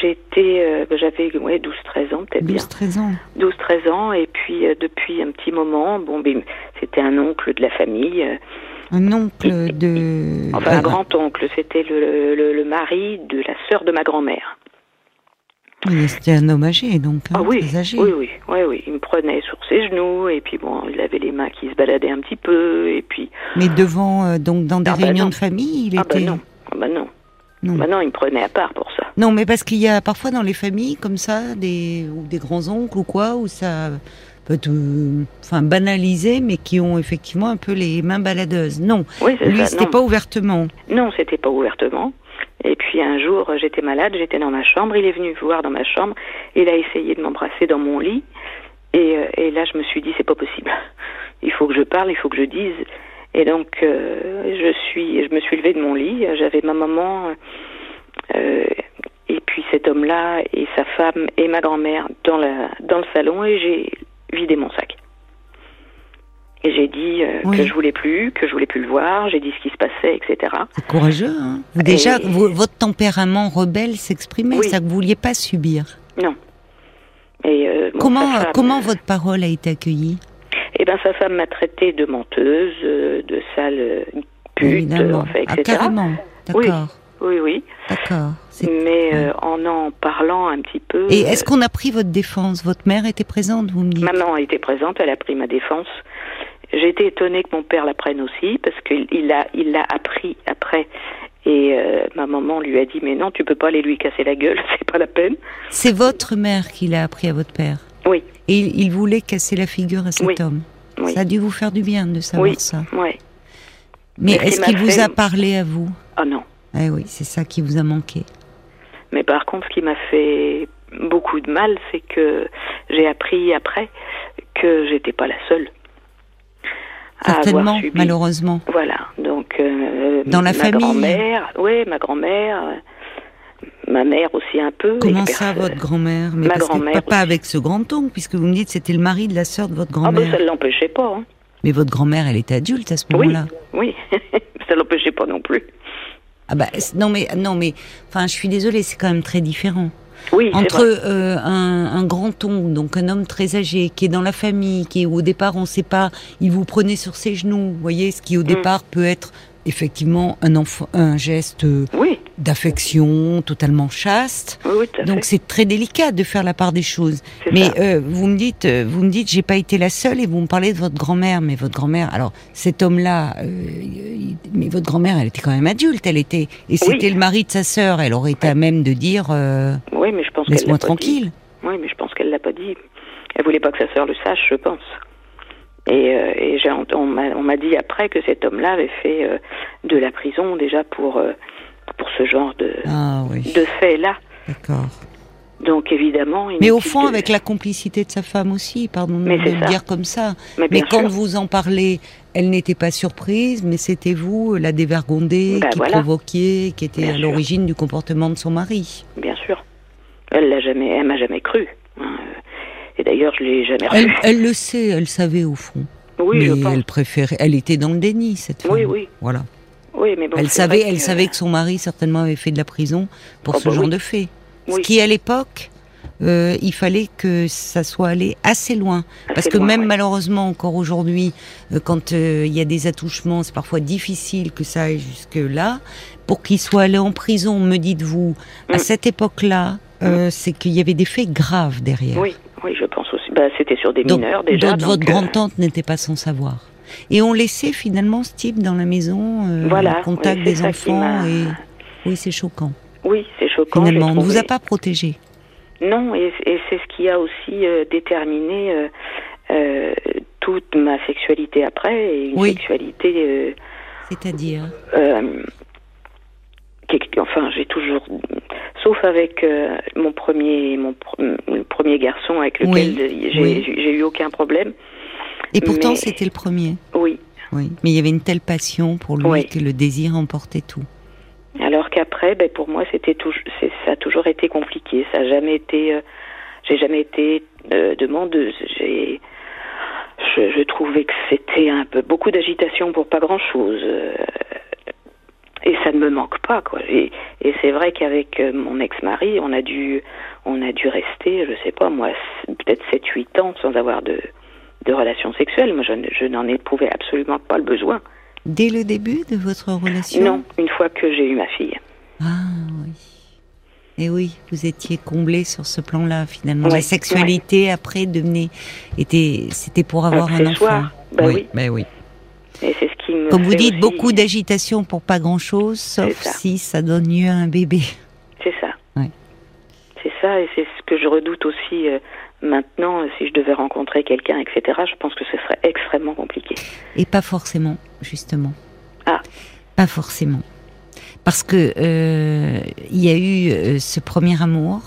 J'étais, ben, j'avais ouais, 12-13 ans peut-être 12-13 ans. 12-13 ans et puis depuis un petit moment, bon, ben, c'était un oncle de la famille un oncle de... Enfin, un grand-oncle. C'était le, le, mari de la sœur de ma grand-mère. C'était un homme âgé, donc. Hein, ah oui, oui, oui, oui, oui. Il me prenait sur ses genoux, et puis bon, il avait les mains qui se baladaient un petit peu, et puis... Mais devant, euh, donc, dans des ah bah réunions de famille, il ah était... Bah non, ah bah non. Non. Bah non, il me prenait à part pour ça. Non, mais parce qu'il y a parfois dans les familles, comme ça, des, ou des grands-oncles ou quoi, où ça peut enfin banalisés, mais qui ont effectivement un peu les mains baladeuses. Non, oui, lui c'était pas ouvertement. Non, c'était pas ouvertement. Et puis un jour, j'étais malade, j'étais dans ma chambre, il est venu voir dans ma chambre, il a essayé de m'embrasser dans mon lit, et, euh, et, là je me suis dit c'est pas possible. [laughs] Il faut que je parle, il faut que je dise. Et donc euh, je suis, je me suis levée de mon lit, j'avais ma maman. Euh, et puis cet homme-là et sa femme et ma grand-mère dans, la, dans le salon et j'ai vidé mon sac. Et j'ai dit euh, que je voulais plus, que je voulais plus le voir, j'ai dit ce qui se passait, etc. C'est courageux, hein Déjà, votre tempérament rebelle s'exprimait, ça que vous vouliez pas subir. Non. Et euh, comment comment votre parole a été accueillie? Eh ben, sa femme m'a traité de menteuse, euh, de sale pute, en fait, etc. Ah, carrément, d'accord. Oui, oui. D'accord. Mais euh, en en parlant un petit peu. Et est-ce qu'on a pris votre défense? Votre mère était présente, vous me dites? Maman a été présente, elle a pris ma défense. J'ai été étonnée que mon père la prenne aussi, parce qu'il l'a il l'a appris après. Et euh, ma maman lui a dit Mais non, tu peux pas aller lui casser la gueule, [laughs] c'est pas la peine. C'est votre mère qui l'a appris à votre père Oui. Et il, voulait casser la figure à cet homme oui. Ça a dû vous faire du bien de savoir ça. Oui. Mais est-ce qu'il vous a parlé à vous? Ah non. Eh oui, c'est ça qui vous a manqué. Mais par contre, ce qui m'a fait beaucoup de mal, c'est que j'ai appris après que j'étais pas la seule. Certainement, malheureusement. Voilà, donc euh, dans la ma famille. Grand-mère, oui, ma grand-mère, ma mère aussi un peu. Comment ça, votre grand-mère? Ma grand-mère. Pas avec ce grand oncle, puisque vous me dites c'était le mari de la sœur de votre grand-mère. Ah ben ça ne l'empêchait pas. Hein. Mais votre grand-mère, elle était adulte à ce moment-là. Oui, oui. [laughs] ça ne l'empêchait pas non plus. Ah bah, non mais non mais enfin je suis désolée c'est quand même très différent. Oui, entre euh, un, un, grand oncle, donc un homme très âgé, qui est dans la famille, qui au départ on ne sait pas, il vous prenait sur ses genoux, vous voyez, ce qui au mm. départ peut être effectivement un, enfant, un geste d'affection totalement chaste. Donc c'est très délicat de faire la part des choses. Mais euh, vous me dites, euh, vous me dites, j'ai pas été la seule et vous me parlez de votre grand-mère. Mais votre grand-mère, alors cet homme-là, euh, mais votre grand-mère, elle était quand même adulte. Elle était et c'était le mari de sa sœur. Elle aurait été à même de dire, oui, mais je pense laisse-moi tranquille. Oui, mais je pense qu'elle l'a pas dit. Elle voulait pas que sa sœur le sache, je pense. Et, euh, on m'a dit après que cet homme-là avait fait euh, de la prison déjà pour, euh, pour ce genre de, ah de fait-là. D'accord. Donc évidemment. Mais au fond, avec la complicité de sa femme aussi, pardon de le dire comme ça. Mais, quand vous en parlez, elle n'était pas surprise, mais c'était vous, la dévergondée, bah, qui provoquiez, qui était à l'origine du comportement de son mari. Bien sûr. Elle l'a jamais, elle m'a jamais cru. Hein. Et d'ailleurs, je l'ai jamais elle, elle, le sait, elle savait au fond. Oui, mais je pense. elle préférait, elle était dans le déni cette femme. Oui, oui. Voilà. Oui, mais bon, elle savait, elle savait que son mari certainement avait fait de la prison pour oh, ce bah genre oui. de fait. Oui. Ce qui à l'époque, euh, il fallait que ça soit allé assez loin, parce que loin, même ouais. malheureusement encore aujourd'hui, euh, quand euh, il y a des attouchements, c'est parfois difficile que ça aille jusque là. Pour qu'il soit allé en prison, me dites-vous, à Mm. cette époque-là, euh, c'est qu'il y avait des faits graves derrière. Oui, oui, je pense aussi. Bah, c'était sur des Donc, mineurs déjà. donc votre grande-tante n'était pas sans savoir. Et on laissait finalement ce type dans la maison, euh, Voilà, contact oui, des enfants. Et oui, c'est choquant. Oui, c'est choquant. Finalement, on ne vous a pas protégé. Non, et, et c'est ce qui a aussi euh, déterminé euh, euh, toute ma sexualité après, et une Oui. sexualité. C'est-à-dire enfin, j'ai toujours, sauf avec mon premier, mon pr- le premier garçon avec lequel Oui, j'ai oui. j'ai eu aucun problème. Et pourtant, Mais- c'était le premier. Oui. Oui. Mais il y avait une telle passion pour lui Oui. que le désir emportait tout. Alors qu'après, ben, pour moi, c'était ça a toujours été compliqué. Ça a jamais été, euh, j'ai jamais été euh, demandeuse. J'ai, je, trouvais que c'était un peu beaucoup d'agitation pour pas grand chose. et ça ne me manque pas, quoi. Et, et c'est vrai qu'avec mon ex-mari, on a dû, on a dû rester, je sais pas moi, peut-être 7-8 ans sans avoir de, de relations sexuelles. Moi, je, je n'en éprouvais absolument pas le besoin. Dès le début de votre relation Non, une fois que j'ai eu ma fille. Ah oui. Et oui, vous étiez comblé sur ce plan-là finalement. la sexualité après devenait était c'était pour avoir un enfant. Bah oui. Ben oui. Et c'est ce qui me Comme vous dites, beaucoup d'agitation pour pas grand-chose, sauf si ça donne lieu à un bébé. C'est ça. C'est ça, et c'est ce que je redoute aussi euh, maintenant. Si je devais rencontrer quelqu'un, etc., je pense que ce serait extrêmement compliqué. Et pas forcément, justement. Ah. Pas forcément parce que euh, il y a eu euh, ce premier amour.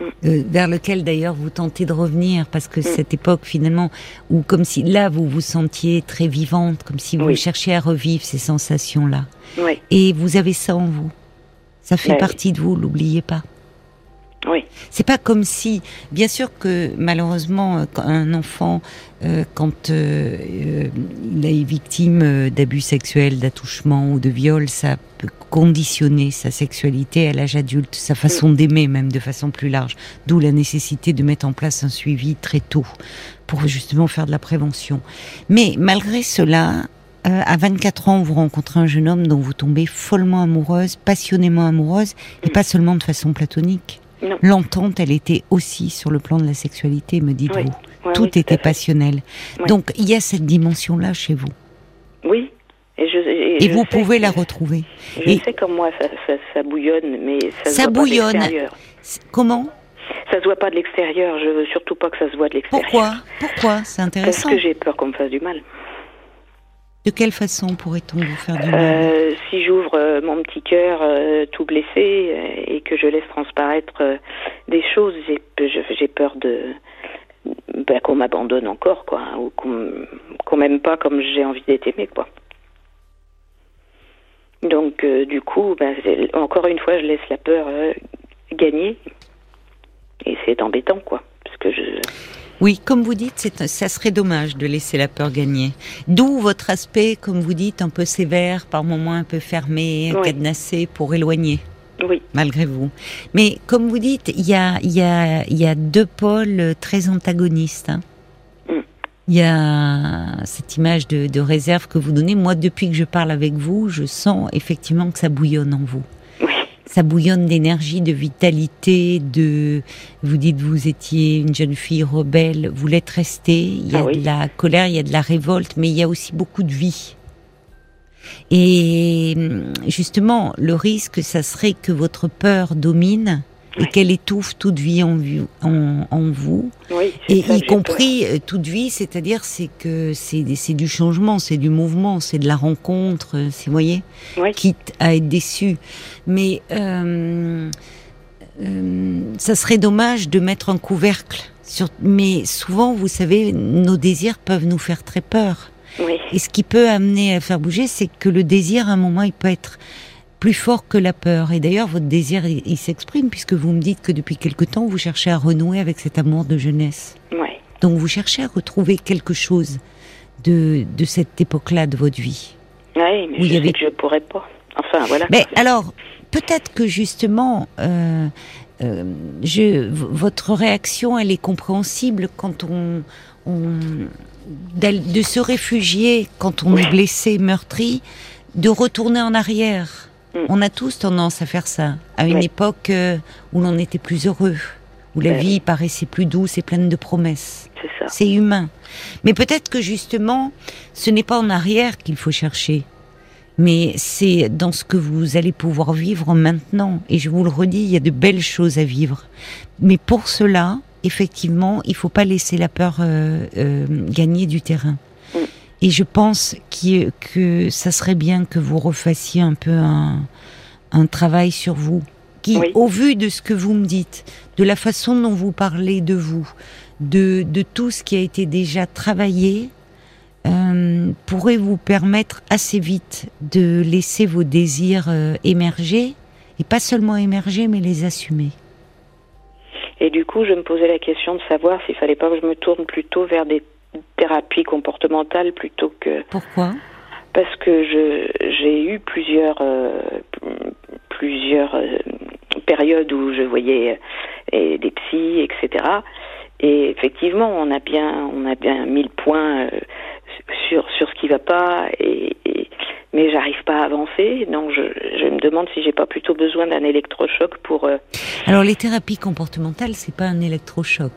Mm. Euh, vers lequel d'ailleurs vous tentez de revenir parce que mm. cette époque finalement où comme si là vous vous sentiez très vivante comme si vous cherchiez à revivre ces sensations là oui. et vous avez ça en vous ça fait partie de vous l'oubliez pas oui. C'est pas comme si, bien sûr que malheureusement, un enfant, euh, quand euh, euh, il est victime d'abus sexuels, d'attouchement ou de viol, ça peut conditionner sa sexualité à l'âge adulte, sa façon mm. d'aimer même de façon plus large. D'où la nécessité de mettre en place un suivi très tôt pour justement faire de la prévention. Mais malgré cela, à 24 ans, vous rencontrez un jeune homme dont vous tombez follement amoureuse, passionnément amoureuse, et mm. pas seulement de façon platonique. L'entente, elle était aussi sur le plan de la sexualité, me dites-vous. tout était passionnel. Donc, il y a cette dimension-là chez vous. Oui. Et, je, et, vous pouvez la retrouver. Je sais comme moi, ça, bouillonne, mais ça, ça se voit bouillonne. Comment? Ça se voit pas de l'extérieur. Je veux surtout pas que ça se voit de l'extérieur. Pourquoi? Pourquoi C'est intéressant. Parce que j'ai peur qu'on me fasse du mal. De quelle façon pourrait-on vous faire du mal euh, Si j'ouvre euh, mon petit cœur euh, tout blessé et que je laisse transparaître des choses, j'ai peur de ben, qu'on m'abandonne encore, quoi, ou qu'on m'aime pas comme j'ai envie d'être aimé, quoi. Donc, du coup, ben, encore une fois, je laisse la peur gagner, et c'est embêtant, quoi, parce que je oui, comme vous dites, ça serait dommage de laisser la peur gagner. D'où votre aspect, comme vous dites, un peu sévère, par moments un peu fermé, cadenassé pour éloigner. Oui. Malgré vous. Mais comme vous dites, il y a, y, a, y a deux pôles très antagonistes. Hein. Mm. Il y a cette image de, de réserve que vous donnez. Moi, depuis que je parle avec vous, je sens effectivement que ça bouillonne en vous ça bouillonne d'énergie, de vitalité, de. Vous dites vous étiez une jeune fille rebelle, vous l'êtes restée. Il y a ah de la colère, il y a de la révolte, mais il y a aussi beaucoup de vie. Et justement, le risque, ça serait que votre peur domine et qu'elle étouffe toute vie en, en, vous, et y compris euh, toute vie, c'est-à-dire c'est que c'est du changement, c'est du mouvement, c'est de la rencontre, euh, vous voyez, quitte à être déçu. Mais euh, ça serait dommage de mettre un couvercle. Sur, mais souvent, vous savez, nos désirs peuvent nous faire très peur. Et ce qui peut amener à faire bouger, c'est que le désir, à un moment, il peut être plus fort que la peur. Et d'ailleurs, votre désir, il, s'exprime puisque vous me dites que depuis quelque temps, vous cherchez à renouer avec cet amour de jeunesse. Donc, vous cherchez à retrouver quelque chose de, de cette époque-là de votre vie. Oui, mais je avait... que je pourrais pas. Enfin, voilà. Mais alors, peut-être que justement, euh, euh, je, votre réaction, elle est compréhensible quand on, on de se réfugier quand on est blessé, meurtri, de retourner en arrière Mm. On a tous tendance à faire ça, à une époque euh, où l'on était plus heureux, où la vie paraissait plus douce et pleine de promesses. C'est humain. Mais peut-être que justement, ce n'est pas en arrière qu'il faut chercher, mais c'est dans ce que vous allez pouvoir vivre maintenant. Et je vous le redis, il y a de belles choses à vivre. Mais pour cela, effectivement, il faut pas laisser la peur euh, euh, gagner du terrain. Et je pense que, que ça serait bien que vous refassiez un peu un, un travail sur vous, qui, au vu de ce que vous me dites, de la façon dont vous parlez de vous, de, de tout ce qui a été déjà travaillé, euh, pourrait vous permettre assez vite de laisser vos désirs euh, émerger, et pas seulement émerger, mais les assumer. Et du coup, je me posais la question de savoir s'il fallait pas que je me tourne plutôt vers des thérapie comportementale plutôt que. Pourquoi? Parce que je j'ai eu plusieurs euh, plusieurs euh, périodes où je voyais euh, des psys, etc. Et effectivement, on a bien on a bien mis le point sur sur ce qui va pas et, et mais j'arrive pas à avancer. Donc je, je me demande si j'ai pas plutôt besoin d'un électrochoc pour. Euh, Alors les thérapies comportementales, c'est pas un électrochoc.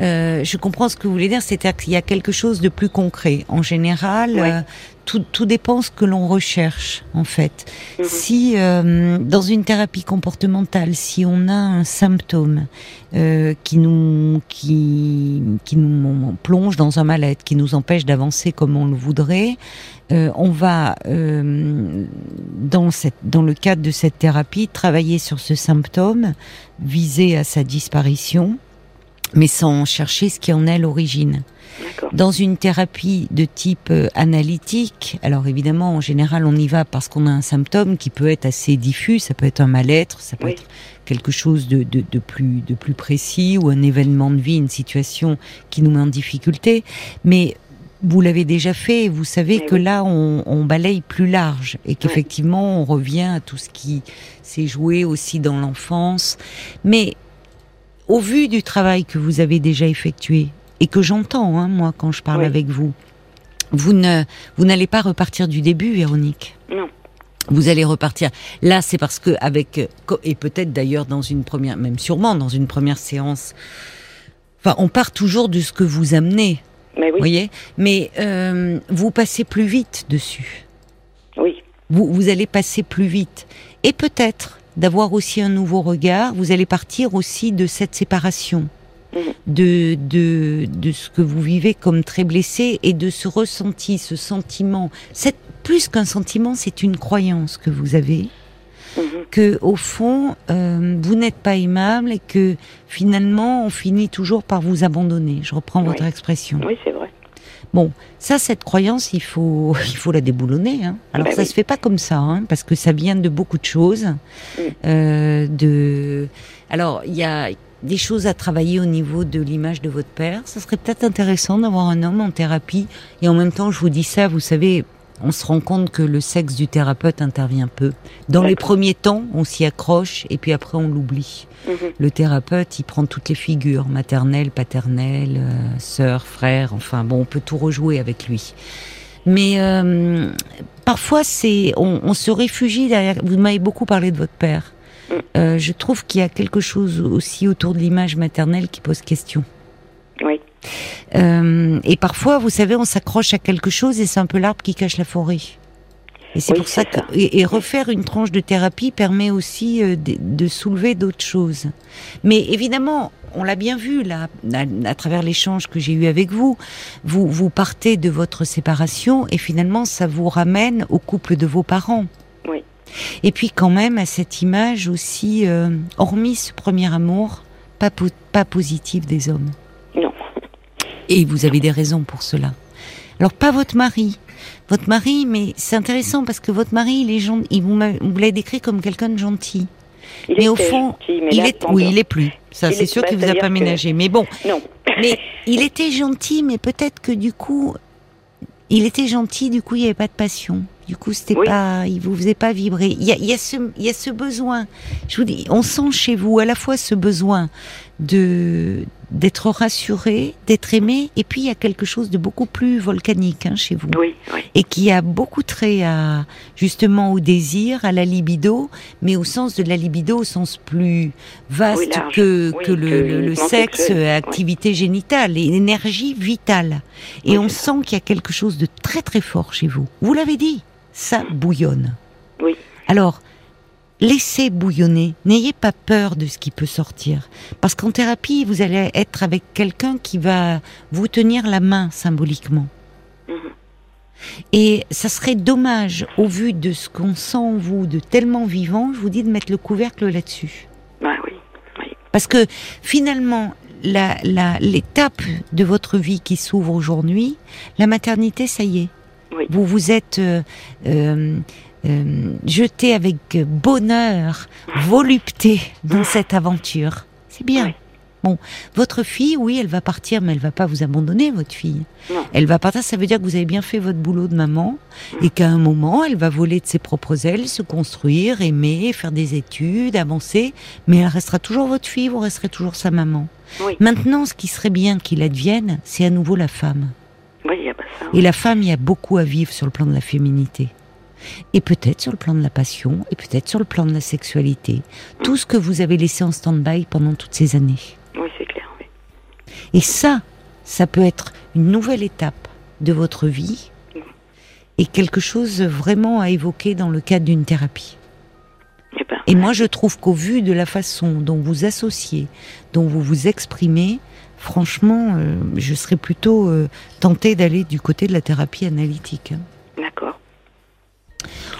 Euh, je comprends ce que vous voulez dire, c'est-à-dire qu'il y a quelque chose de plus concret. En général, euh, tout, tout, dépend ce que l'on recherche, en fait. Mhm. Si euh, dans une thérapie comportementale, si on a un symptôme euh, qui nous qui qui nous plonge dans un mal-être, qui nous empêche d'avancer comme on le voudrait, euh, on va dans cette dans le cadre de cette thérapie travailler sur ce symptôme, viser à sa disparition mais sans chercher ce qui en est l'origine. Dans une thérapie de type euh, analytique, alors évidemment, en général, on y va parce qu'on a un symptôme qui peut être assez diffus, ça peut être un mal-être, ça peut être quelque chose de, de, de, plus, de plus précis ou un événement de vie, une situation qui nous met en difficulté. Mais vous l'avez déjà fait, vous savez que là, on, on, balaye plus large et qu'effectivement, on revient à tout ce qui s'est joué aussi dans l'enfance. Mais au vu du travail que vous avez déjà effectué et que j'entends, hein, moi, quand je parle avec vous, vous ne, vous n'allez pas repartir du début, Véronique? Non. Vous allez repartir. Là, c'est parce que avec et peut-être d'ailleurs dans une première, même sûrement dans une première séance. Enfin, on part toujours de ce que vous amenez. Mais oui. Voyez? Mais euh, vous passez plus vite dessus. Oui. Vous, vous allez passer plus vite. Et peut-être d'avoir aussi un nouveau regard. Vous allez partir aussi de cette séparation, Mhm. de, de, de ce que vous vivez comme très blessé et de ce ressenti, ce sentiment. C'est plus qu'un sentiment, c'est une croyance que vous avez. Mhm. Que au fond, euh, vous n'êtes pas aimable et que finalement, on finit toujours par vous abandonner. Je reprends Oui. votre expression. Oui, c'est vrai. Bon, ça, cette croyance, il faut, [laughs] il faut la déboulonner. Hein. Alors, Ben ça oui. se fait pas comme ça, hein, parce que ça vient de beaucoup de choses. Euh, de, alors, il y a des choses à travailler au niveau de l'image de votre père. Ça serait peut-être intéressant d'avoir un homme en thérapie. Et en même temps, je vous dis ça, vous savez, on se rend compte que le sexe du thérapeute intervient peu. Dans les premiers temps, on s'y accroche et puis après, on l'oublie. Mhm. Le thérapeute, il prend toutes les figures, maternelle, paternelle, euh, sœur, frère, enfin bon, on peut tout rejouer avec lui. Mais euh, parfois, c'est, on, on se réfugie derrière. Vous m'avez beaucoup parlé de votre père. Mm. Euh, je trouve qu'il y a quelque chose aussi autour de l'image maternelle qui pose question. Euh, et parfois, vous savez, on s'accroche à quelque chose et c'est un peu l'arbre qui cache la forêt. Et c'est Oui, pour ça que ça. et, et refaire une tranche de thérapie permet aussi euh, de, de soulever d'autres choses. Mais évidemment, on l'a bien vu là, à, à travers l'échange que j'ai eu avec vous. Vous vous partez de votre séparation et finalement, ça vous ramène au couple de vos parents. Oui. Et puis quand même à cette image aussi, euh, hormis ce premier amour, pas, po- pas positif des hommes. Et vous avez des raisons pour cela. Alors pas votre mari. Votre mari, mais c'est intéressant parce que votre mari, il est gentil. Il vous, vous l'avez décrit comme quelqu'un de gentil. Il mais au fond, gentil, mais il là, est, oui, il est plus. Ça, c'est est- sûr qu'il vous a pas que- ménagé. Mais bon, Non. mais il était gentil, mais peut-être que du coup, il était gentil, du coup, il n'y avait pas de passion. Du coup, c'était Oui. pas, il vous faisait pas vibrer. Il y a, il y a ce, il y a ce besoin. Je vous dis, on sent chez vous à la fois ce besoin de d'être rassuré, d'être aimé, et puis il y a quelque chose de beaucoup plus volcanique hein, chez vous Oui, oui. et qui a beaucoup trait à justement au désir, à la libido, mais au sens de la libido au sens plus vaste Oui, que, que le, que le- le sexe, euh, activité génitale, et l'énergie vitale. Et on sent qu'il y a quelque chose de très très fort chez vous. Vous l'avez dit, ça bouillonne. Oui. Alors, laissez bouillonner, n'ayez pas peur de ce qui peut sortir. Parce qu'en thérapie, vous allez être avec quelqu'un qui va vous tenir la main symboliquement. Mhm. Et ça serait dommage, au vu de ce qu'on sent en vous, de tellement vivant, je vous dis de mettre le couvercle là-dessus. Ah oui. Oui. Parce que finalement, la- la- l'étape de votre vie qui s'ouvre aujourd'hui, la maternité, ça y est. Oui. Vous vous êtes euh, euh, euh, jeté avec bonheur, volupté dans cette aventure. C'est bien. Oui. Bon, votre fille, oui, elle va partir, mais elle va pas vous abandonner, votre fille. Elle va partir, ça veut dire que vous avez bien fait votre boulot de maman et qu'à un moment, elle va voler de ses propres ailes, se construire, aimer, faire des études, avancer, mais elle restera toujours votre fille, vous resterez toujours sa maman. Maintenant, ce qui serait bien qu'il advienne, c'est à nouveau la femme. Et la femme, il y a beaucoup à vivre sur le plan de la féminité. Et peut-être sur le plan de la passion, et peut-être sur le plan de la sexualité. Tout ce que vous avez laissé en stand-by pendant toutes ces années. Oui, c'est clair. Oui. Et ça, ça peut être une nouvelle étape de votre vie et quelque chose vraiment à évoquer dans le cadre d'une thérapie. Eh ben, et moi, je trouve qu'au vu de la façon dont vous associez, dont vous vous exprimez, franchement, euh, je serais plutôt euh, tentée d'aller du côté de la thérapie analytique. Hein. D'accord.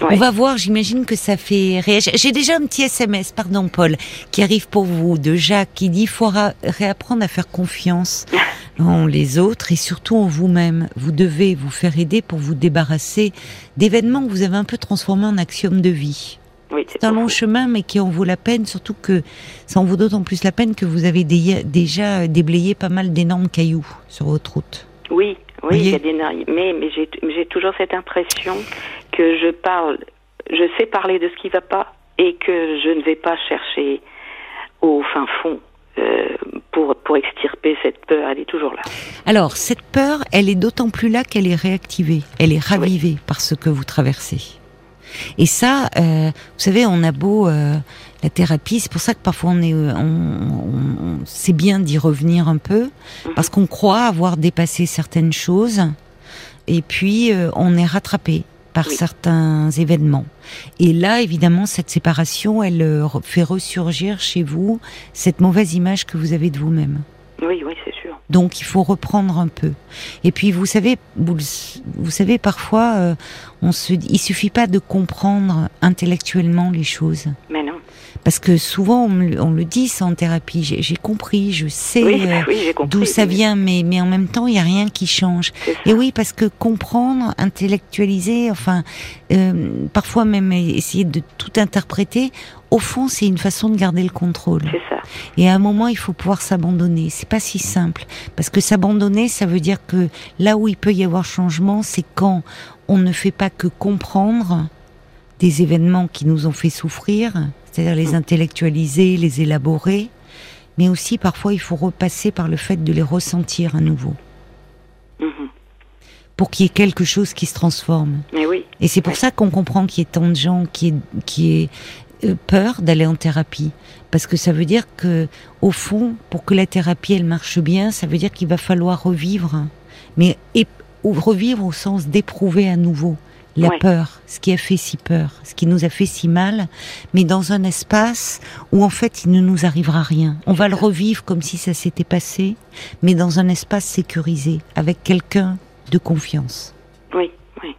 On va voir, j'imagine que ça fait réagir. J'ai déjà un petit SMS, pardon Paul, qui arrive pour vous, de Jacques, qui dit il faut réapprendre à faire confiance [laughs] en les autres et surtout en vous-même. Vous devez vous faire aider pour vous débarrasser d'événements que vous avez un peu transformés en axiome de vie. C'est un long chemin, mais qui en vaut la peine, surtout que ça en vaut d'autant plus la peine que vous avez déjà déblayé pas mal d'énormes cailloux sur votre route. Oui, oui, il y a des mais, mais j'ai toujours cette impression que je parle, je sais parler de ce qui ne va pas et que je ne vais pas chercher au fin fond euh, pour, pour extirper cette peur, elle est toujours là. Alors, cette peur, elle est d'autant plus là qu'elle est réactivée, elle est ravivée par ce que vous traversez. Et ça, euh, vous savez, on a beau euh, la thérapie, c'est pour ça que parfois on est, on, c'est bien d'y revenir un peu, mhm. parce qu'on croit avoir dépassé certaines choses, et puis on est rattrapé par certains événements. Et là, évidemment, cette séparation, elle euh, fait ressurgir chez vous cette mauvaise image que vous avez de vous-même. Oui, oui, c'est. Donc, il faut reprendre un peu. Et puis, vous savez, vous, vous savez, parfois, euh, on se, il suffit pas de comprendre intellectuellement les choses. Mais non. Parce que souvent, on, le dit ça en thérapie. J'ai compris, je sais euh, d'où ça vient, mais, mais en même temps, il n'y a rien qui change. Et oui, parce que comprendre, intellectualiser, enfin, euh, parfois même essayer de tout interpréter, au fond, c'est une façon de garder le contrôle. Ça. Et à un moment, il faut pouvoir s'abandonner. C'est pas si simple, parce que s'abandonner, ça veut dire que là où il peut y avoir changement, c'est quand on ne fait pas que comprendre des événements qui nous ont fait souffrir, c'est-à-dire les intellectualiser, les élaborer, mais aussi parfois il faut repasser par le fait de les ressentir à nouveau. Mhm. Pour qu'il y ait quelque chose qui se transforme. Et c'est pour ça qu'on comprend qu'il y ait tant de gens qui aient, qui euh, peur d'aller en thérapie. Parce que ça veut dire que, au fond, pour que la thérapie elle marche bien, ça veut dire qu'il va falloir revivre. Mais revivre au sens d'éprouver à nouveau la peur, ce qui a fait si peur, ce qui nous a fait si mal, mais dans un espace où en fait il ne nous arrivera rien. On va le revivre comme si ça s'était passé, mais dans un espace sécurisé, avec quelqu'un de confiance. Oui, oui.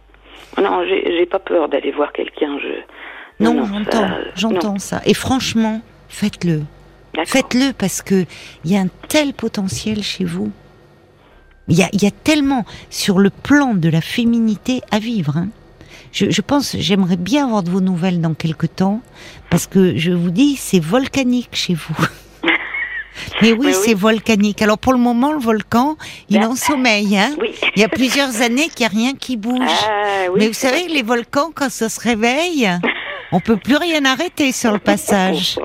Non, j'ai pas peur d'aller voir quelqu'un. Je... Non, j'entends, j'entends ça. Et franchement, faites-le. Faites-le parce que il y a un tel potentiel chez vous. Il y a, y a, tellement sur le plan de la féminité à vivre. Hein je, pense, j'aimerais bien avoir de vos nouvelles dans quelques temps, parce que je vous dis, c'est volcanique chez vous. [laughs] Mais oui, c'est volcanique. Alors pour le moment, le volcan, il est en sommeil. Hein Il y a plusieurs [laughs] années qu'il n'y a rien qui bouge. Ah, Mais vous savez, les volcans, quand ça se réveille, on peut plus rien arrêter sur le [laughs] passage.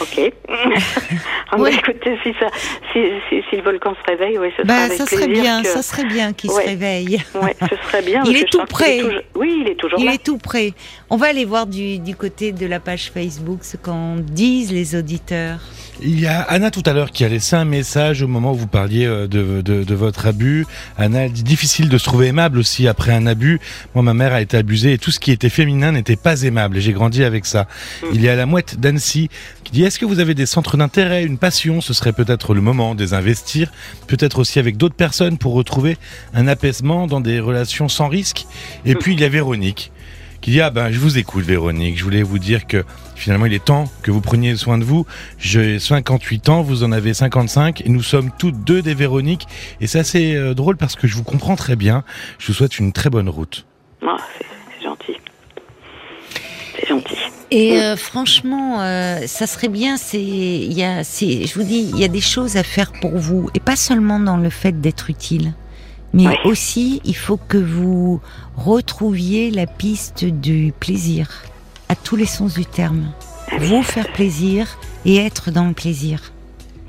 Ok. [laughs] On oui. écoutez, si, ça, si, si, le volcan se réveille, oui, ce bah, ça serait bien, ça serait bien qu'il se réveille. Oui, ce serait bien. [laughs] il est tout prêt. Oui, il est toujours il là. Il est tout prêt. On va aller voir du, du côté de la page Facebook ce qu'en disent les auditeurs. Il y a Anna tout à l'heure qui a laissé un message au moment où vous parliez euh, de, de, de, votre abus. Anna elle dit difficile de se trouver aimable aussi après un abus. Moi, ma mère a été abusée et tout ce qui était féminin n'était pas aimable et j'ai grandi avec ça. Mm. Il y a la mouette d'Annecy qui dit est-ce que vous avez des centres d'intérêt, une passion? Ce serait peut-être le moment de les investir, peut-être aussi avec d'autres personnes pour retrouver un apaisement dans des relations sans risque. Et puis il y a Véronique qui dit ah ben je vous écoute Véronique, je voulais vous dire que finalement il est temps que vous preniez soin de vous. J'ai 58 ans, vous en avez 55 et nous sommes toutes deux des Véroniques et c'est assez euh, drôle parce que je vous comprends très bien. Je vous souhaite une très bonne route. Ah, Et euh, franchement, euh, ça serait bien. C'est, il y a, c'est, je vous dis, il y a des choses à faire pour vous, et pas seulement dans le fait d'être utile, mais aussi il faut que vous retrouviez la piste du plaisir, à tous les sens du terme. Ah. Vous faire plaisir et être dans le plaisir.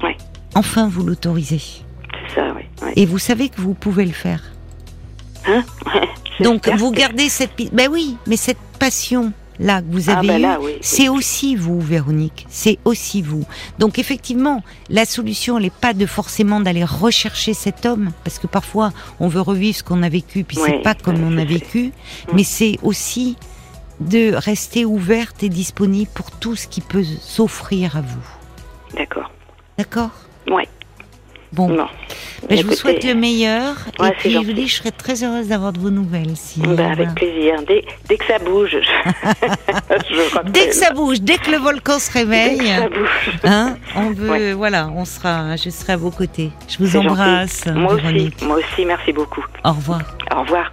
Ouais. Enfin, vous l'autorisez. C'est ça, oui. Et vous savez que vous pouvez le faire. Hein? [laughs] Donc vous gardez cette pi- ben oui, mais cette passion là que vous Ah, avez eue, là, oui, oui. c'est aussi vous Véronique, c'est aussi vous. Donc effectivement, la solution elle n'est pas de forcément d'aller rechercher cet homme parce que parfois on veut revivre ce qu'on a vécu puis c'est pas comme on a vécu, Mm. mais c'est aussi de rester ouverte et disponible pour tout ce qui peut s'offrir à vous. D'accord. D'accord? Ouais. Bon, Non. ben, je vous souhaite le meilleur Ouais, et puis je vous dis je serais très heureuse d'avoir de vos nouvelles si bah, voilà. avec plaisir. Dès, dès que ça bouge, je, [laughs] Dès que ça bouge, dès que le volcan se Dès réveille, que ça bouge. hein, on [laughs] veut, Ouais. voilà, on sera, je serai à vos côtés. Je vous gentil. embrasse, Moi aussi, moi aussi, merci beaucoup. Au revoir. Au revoir.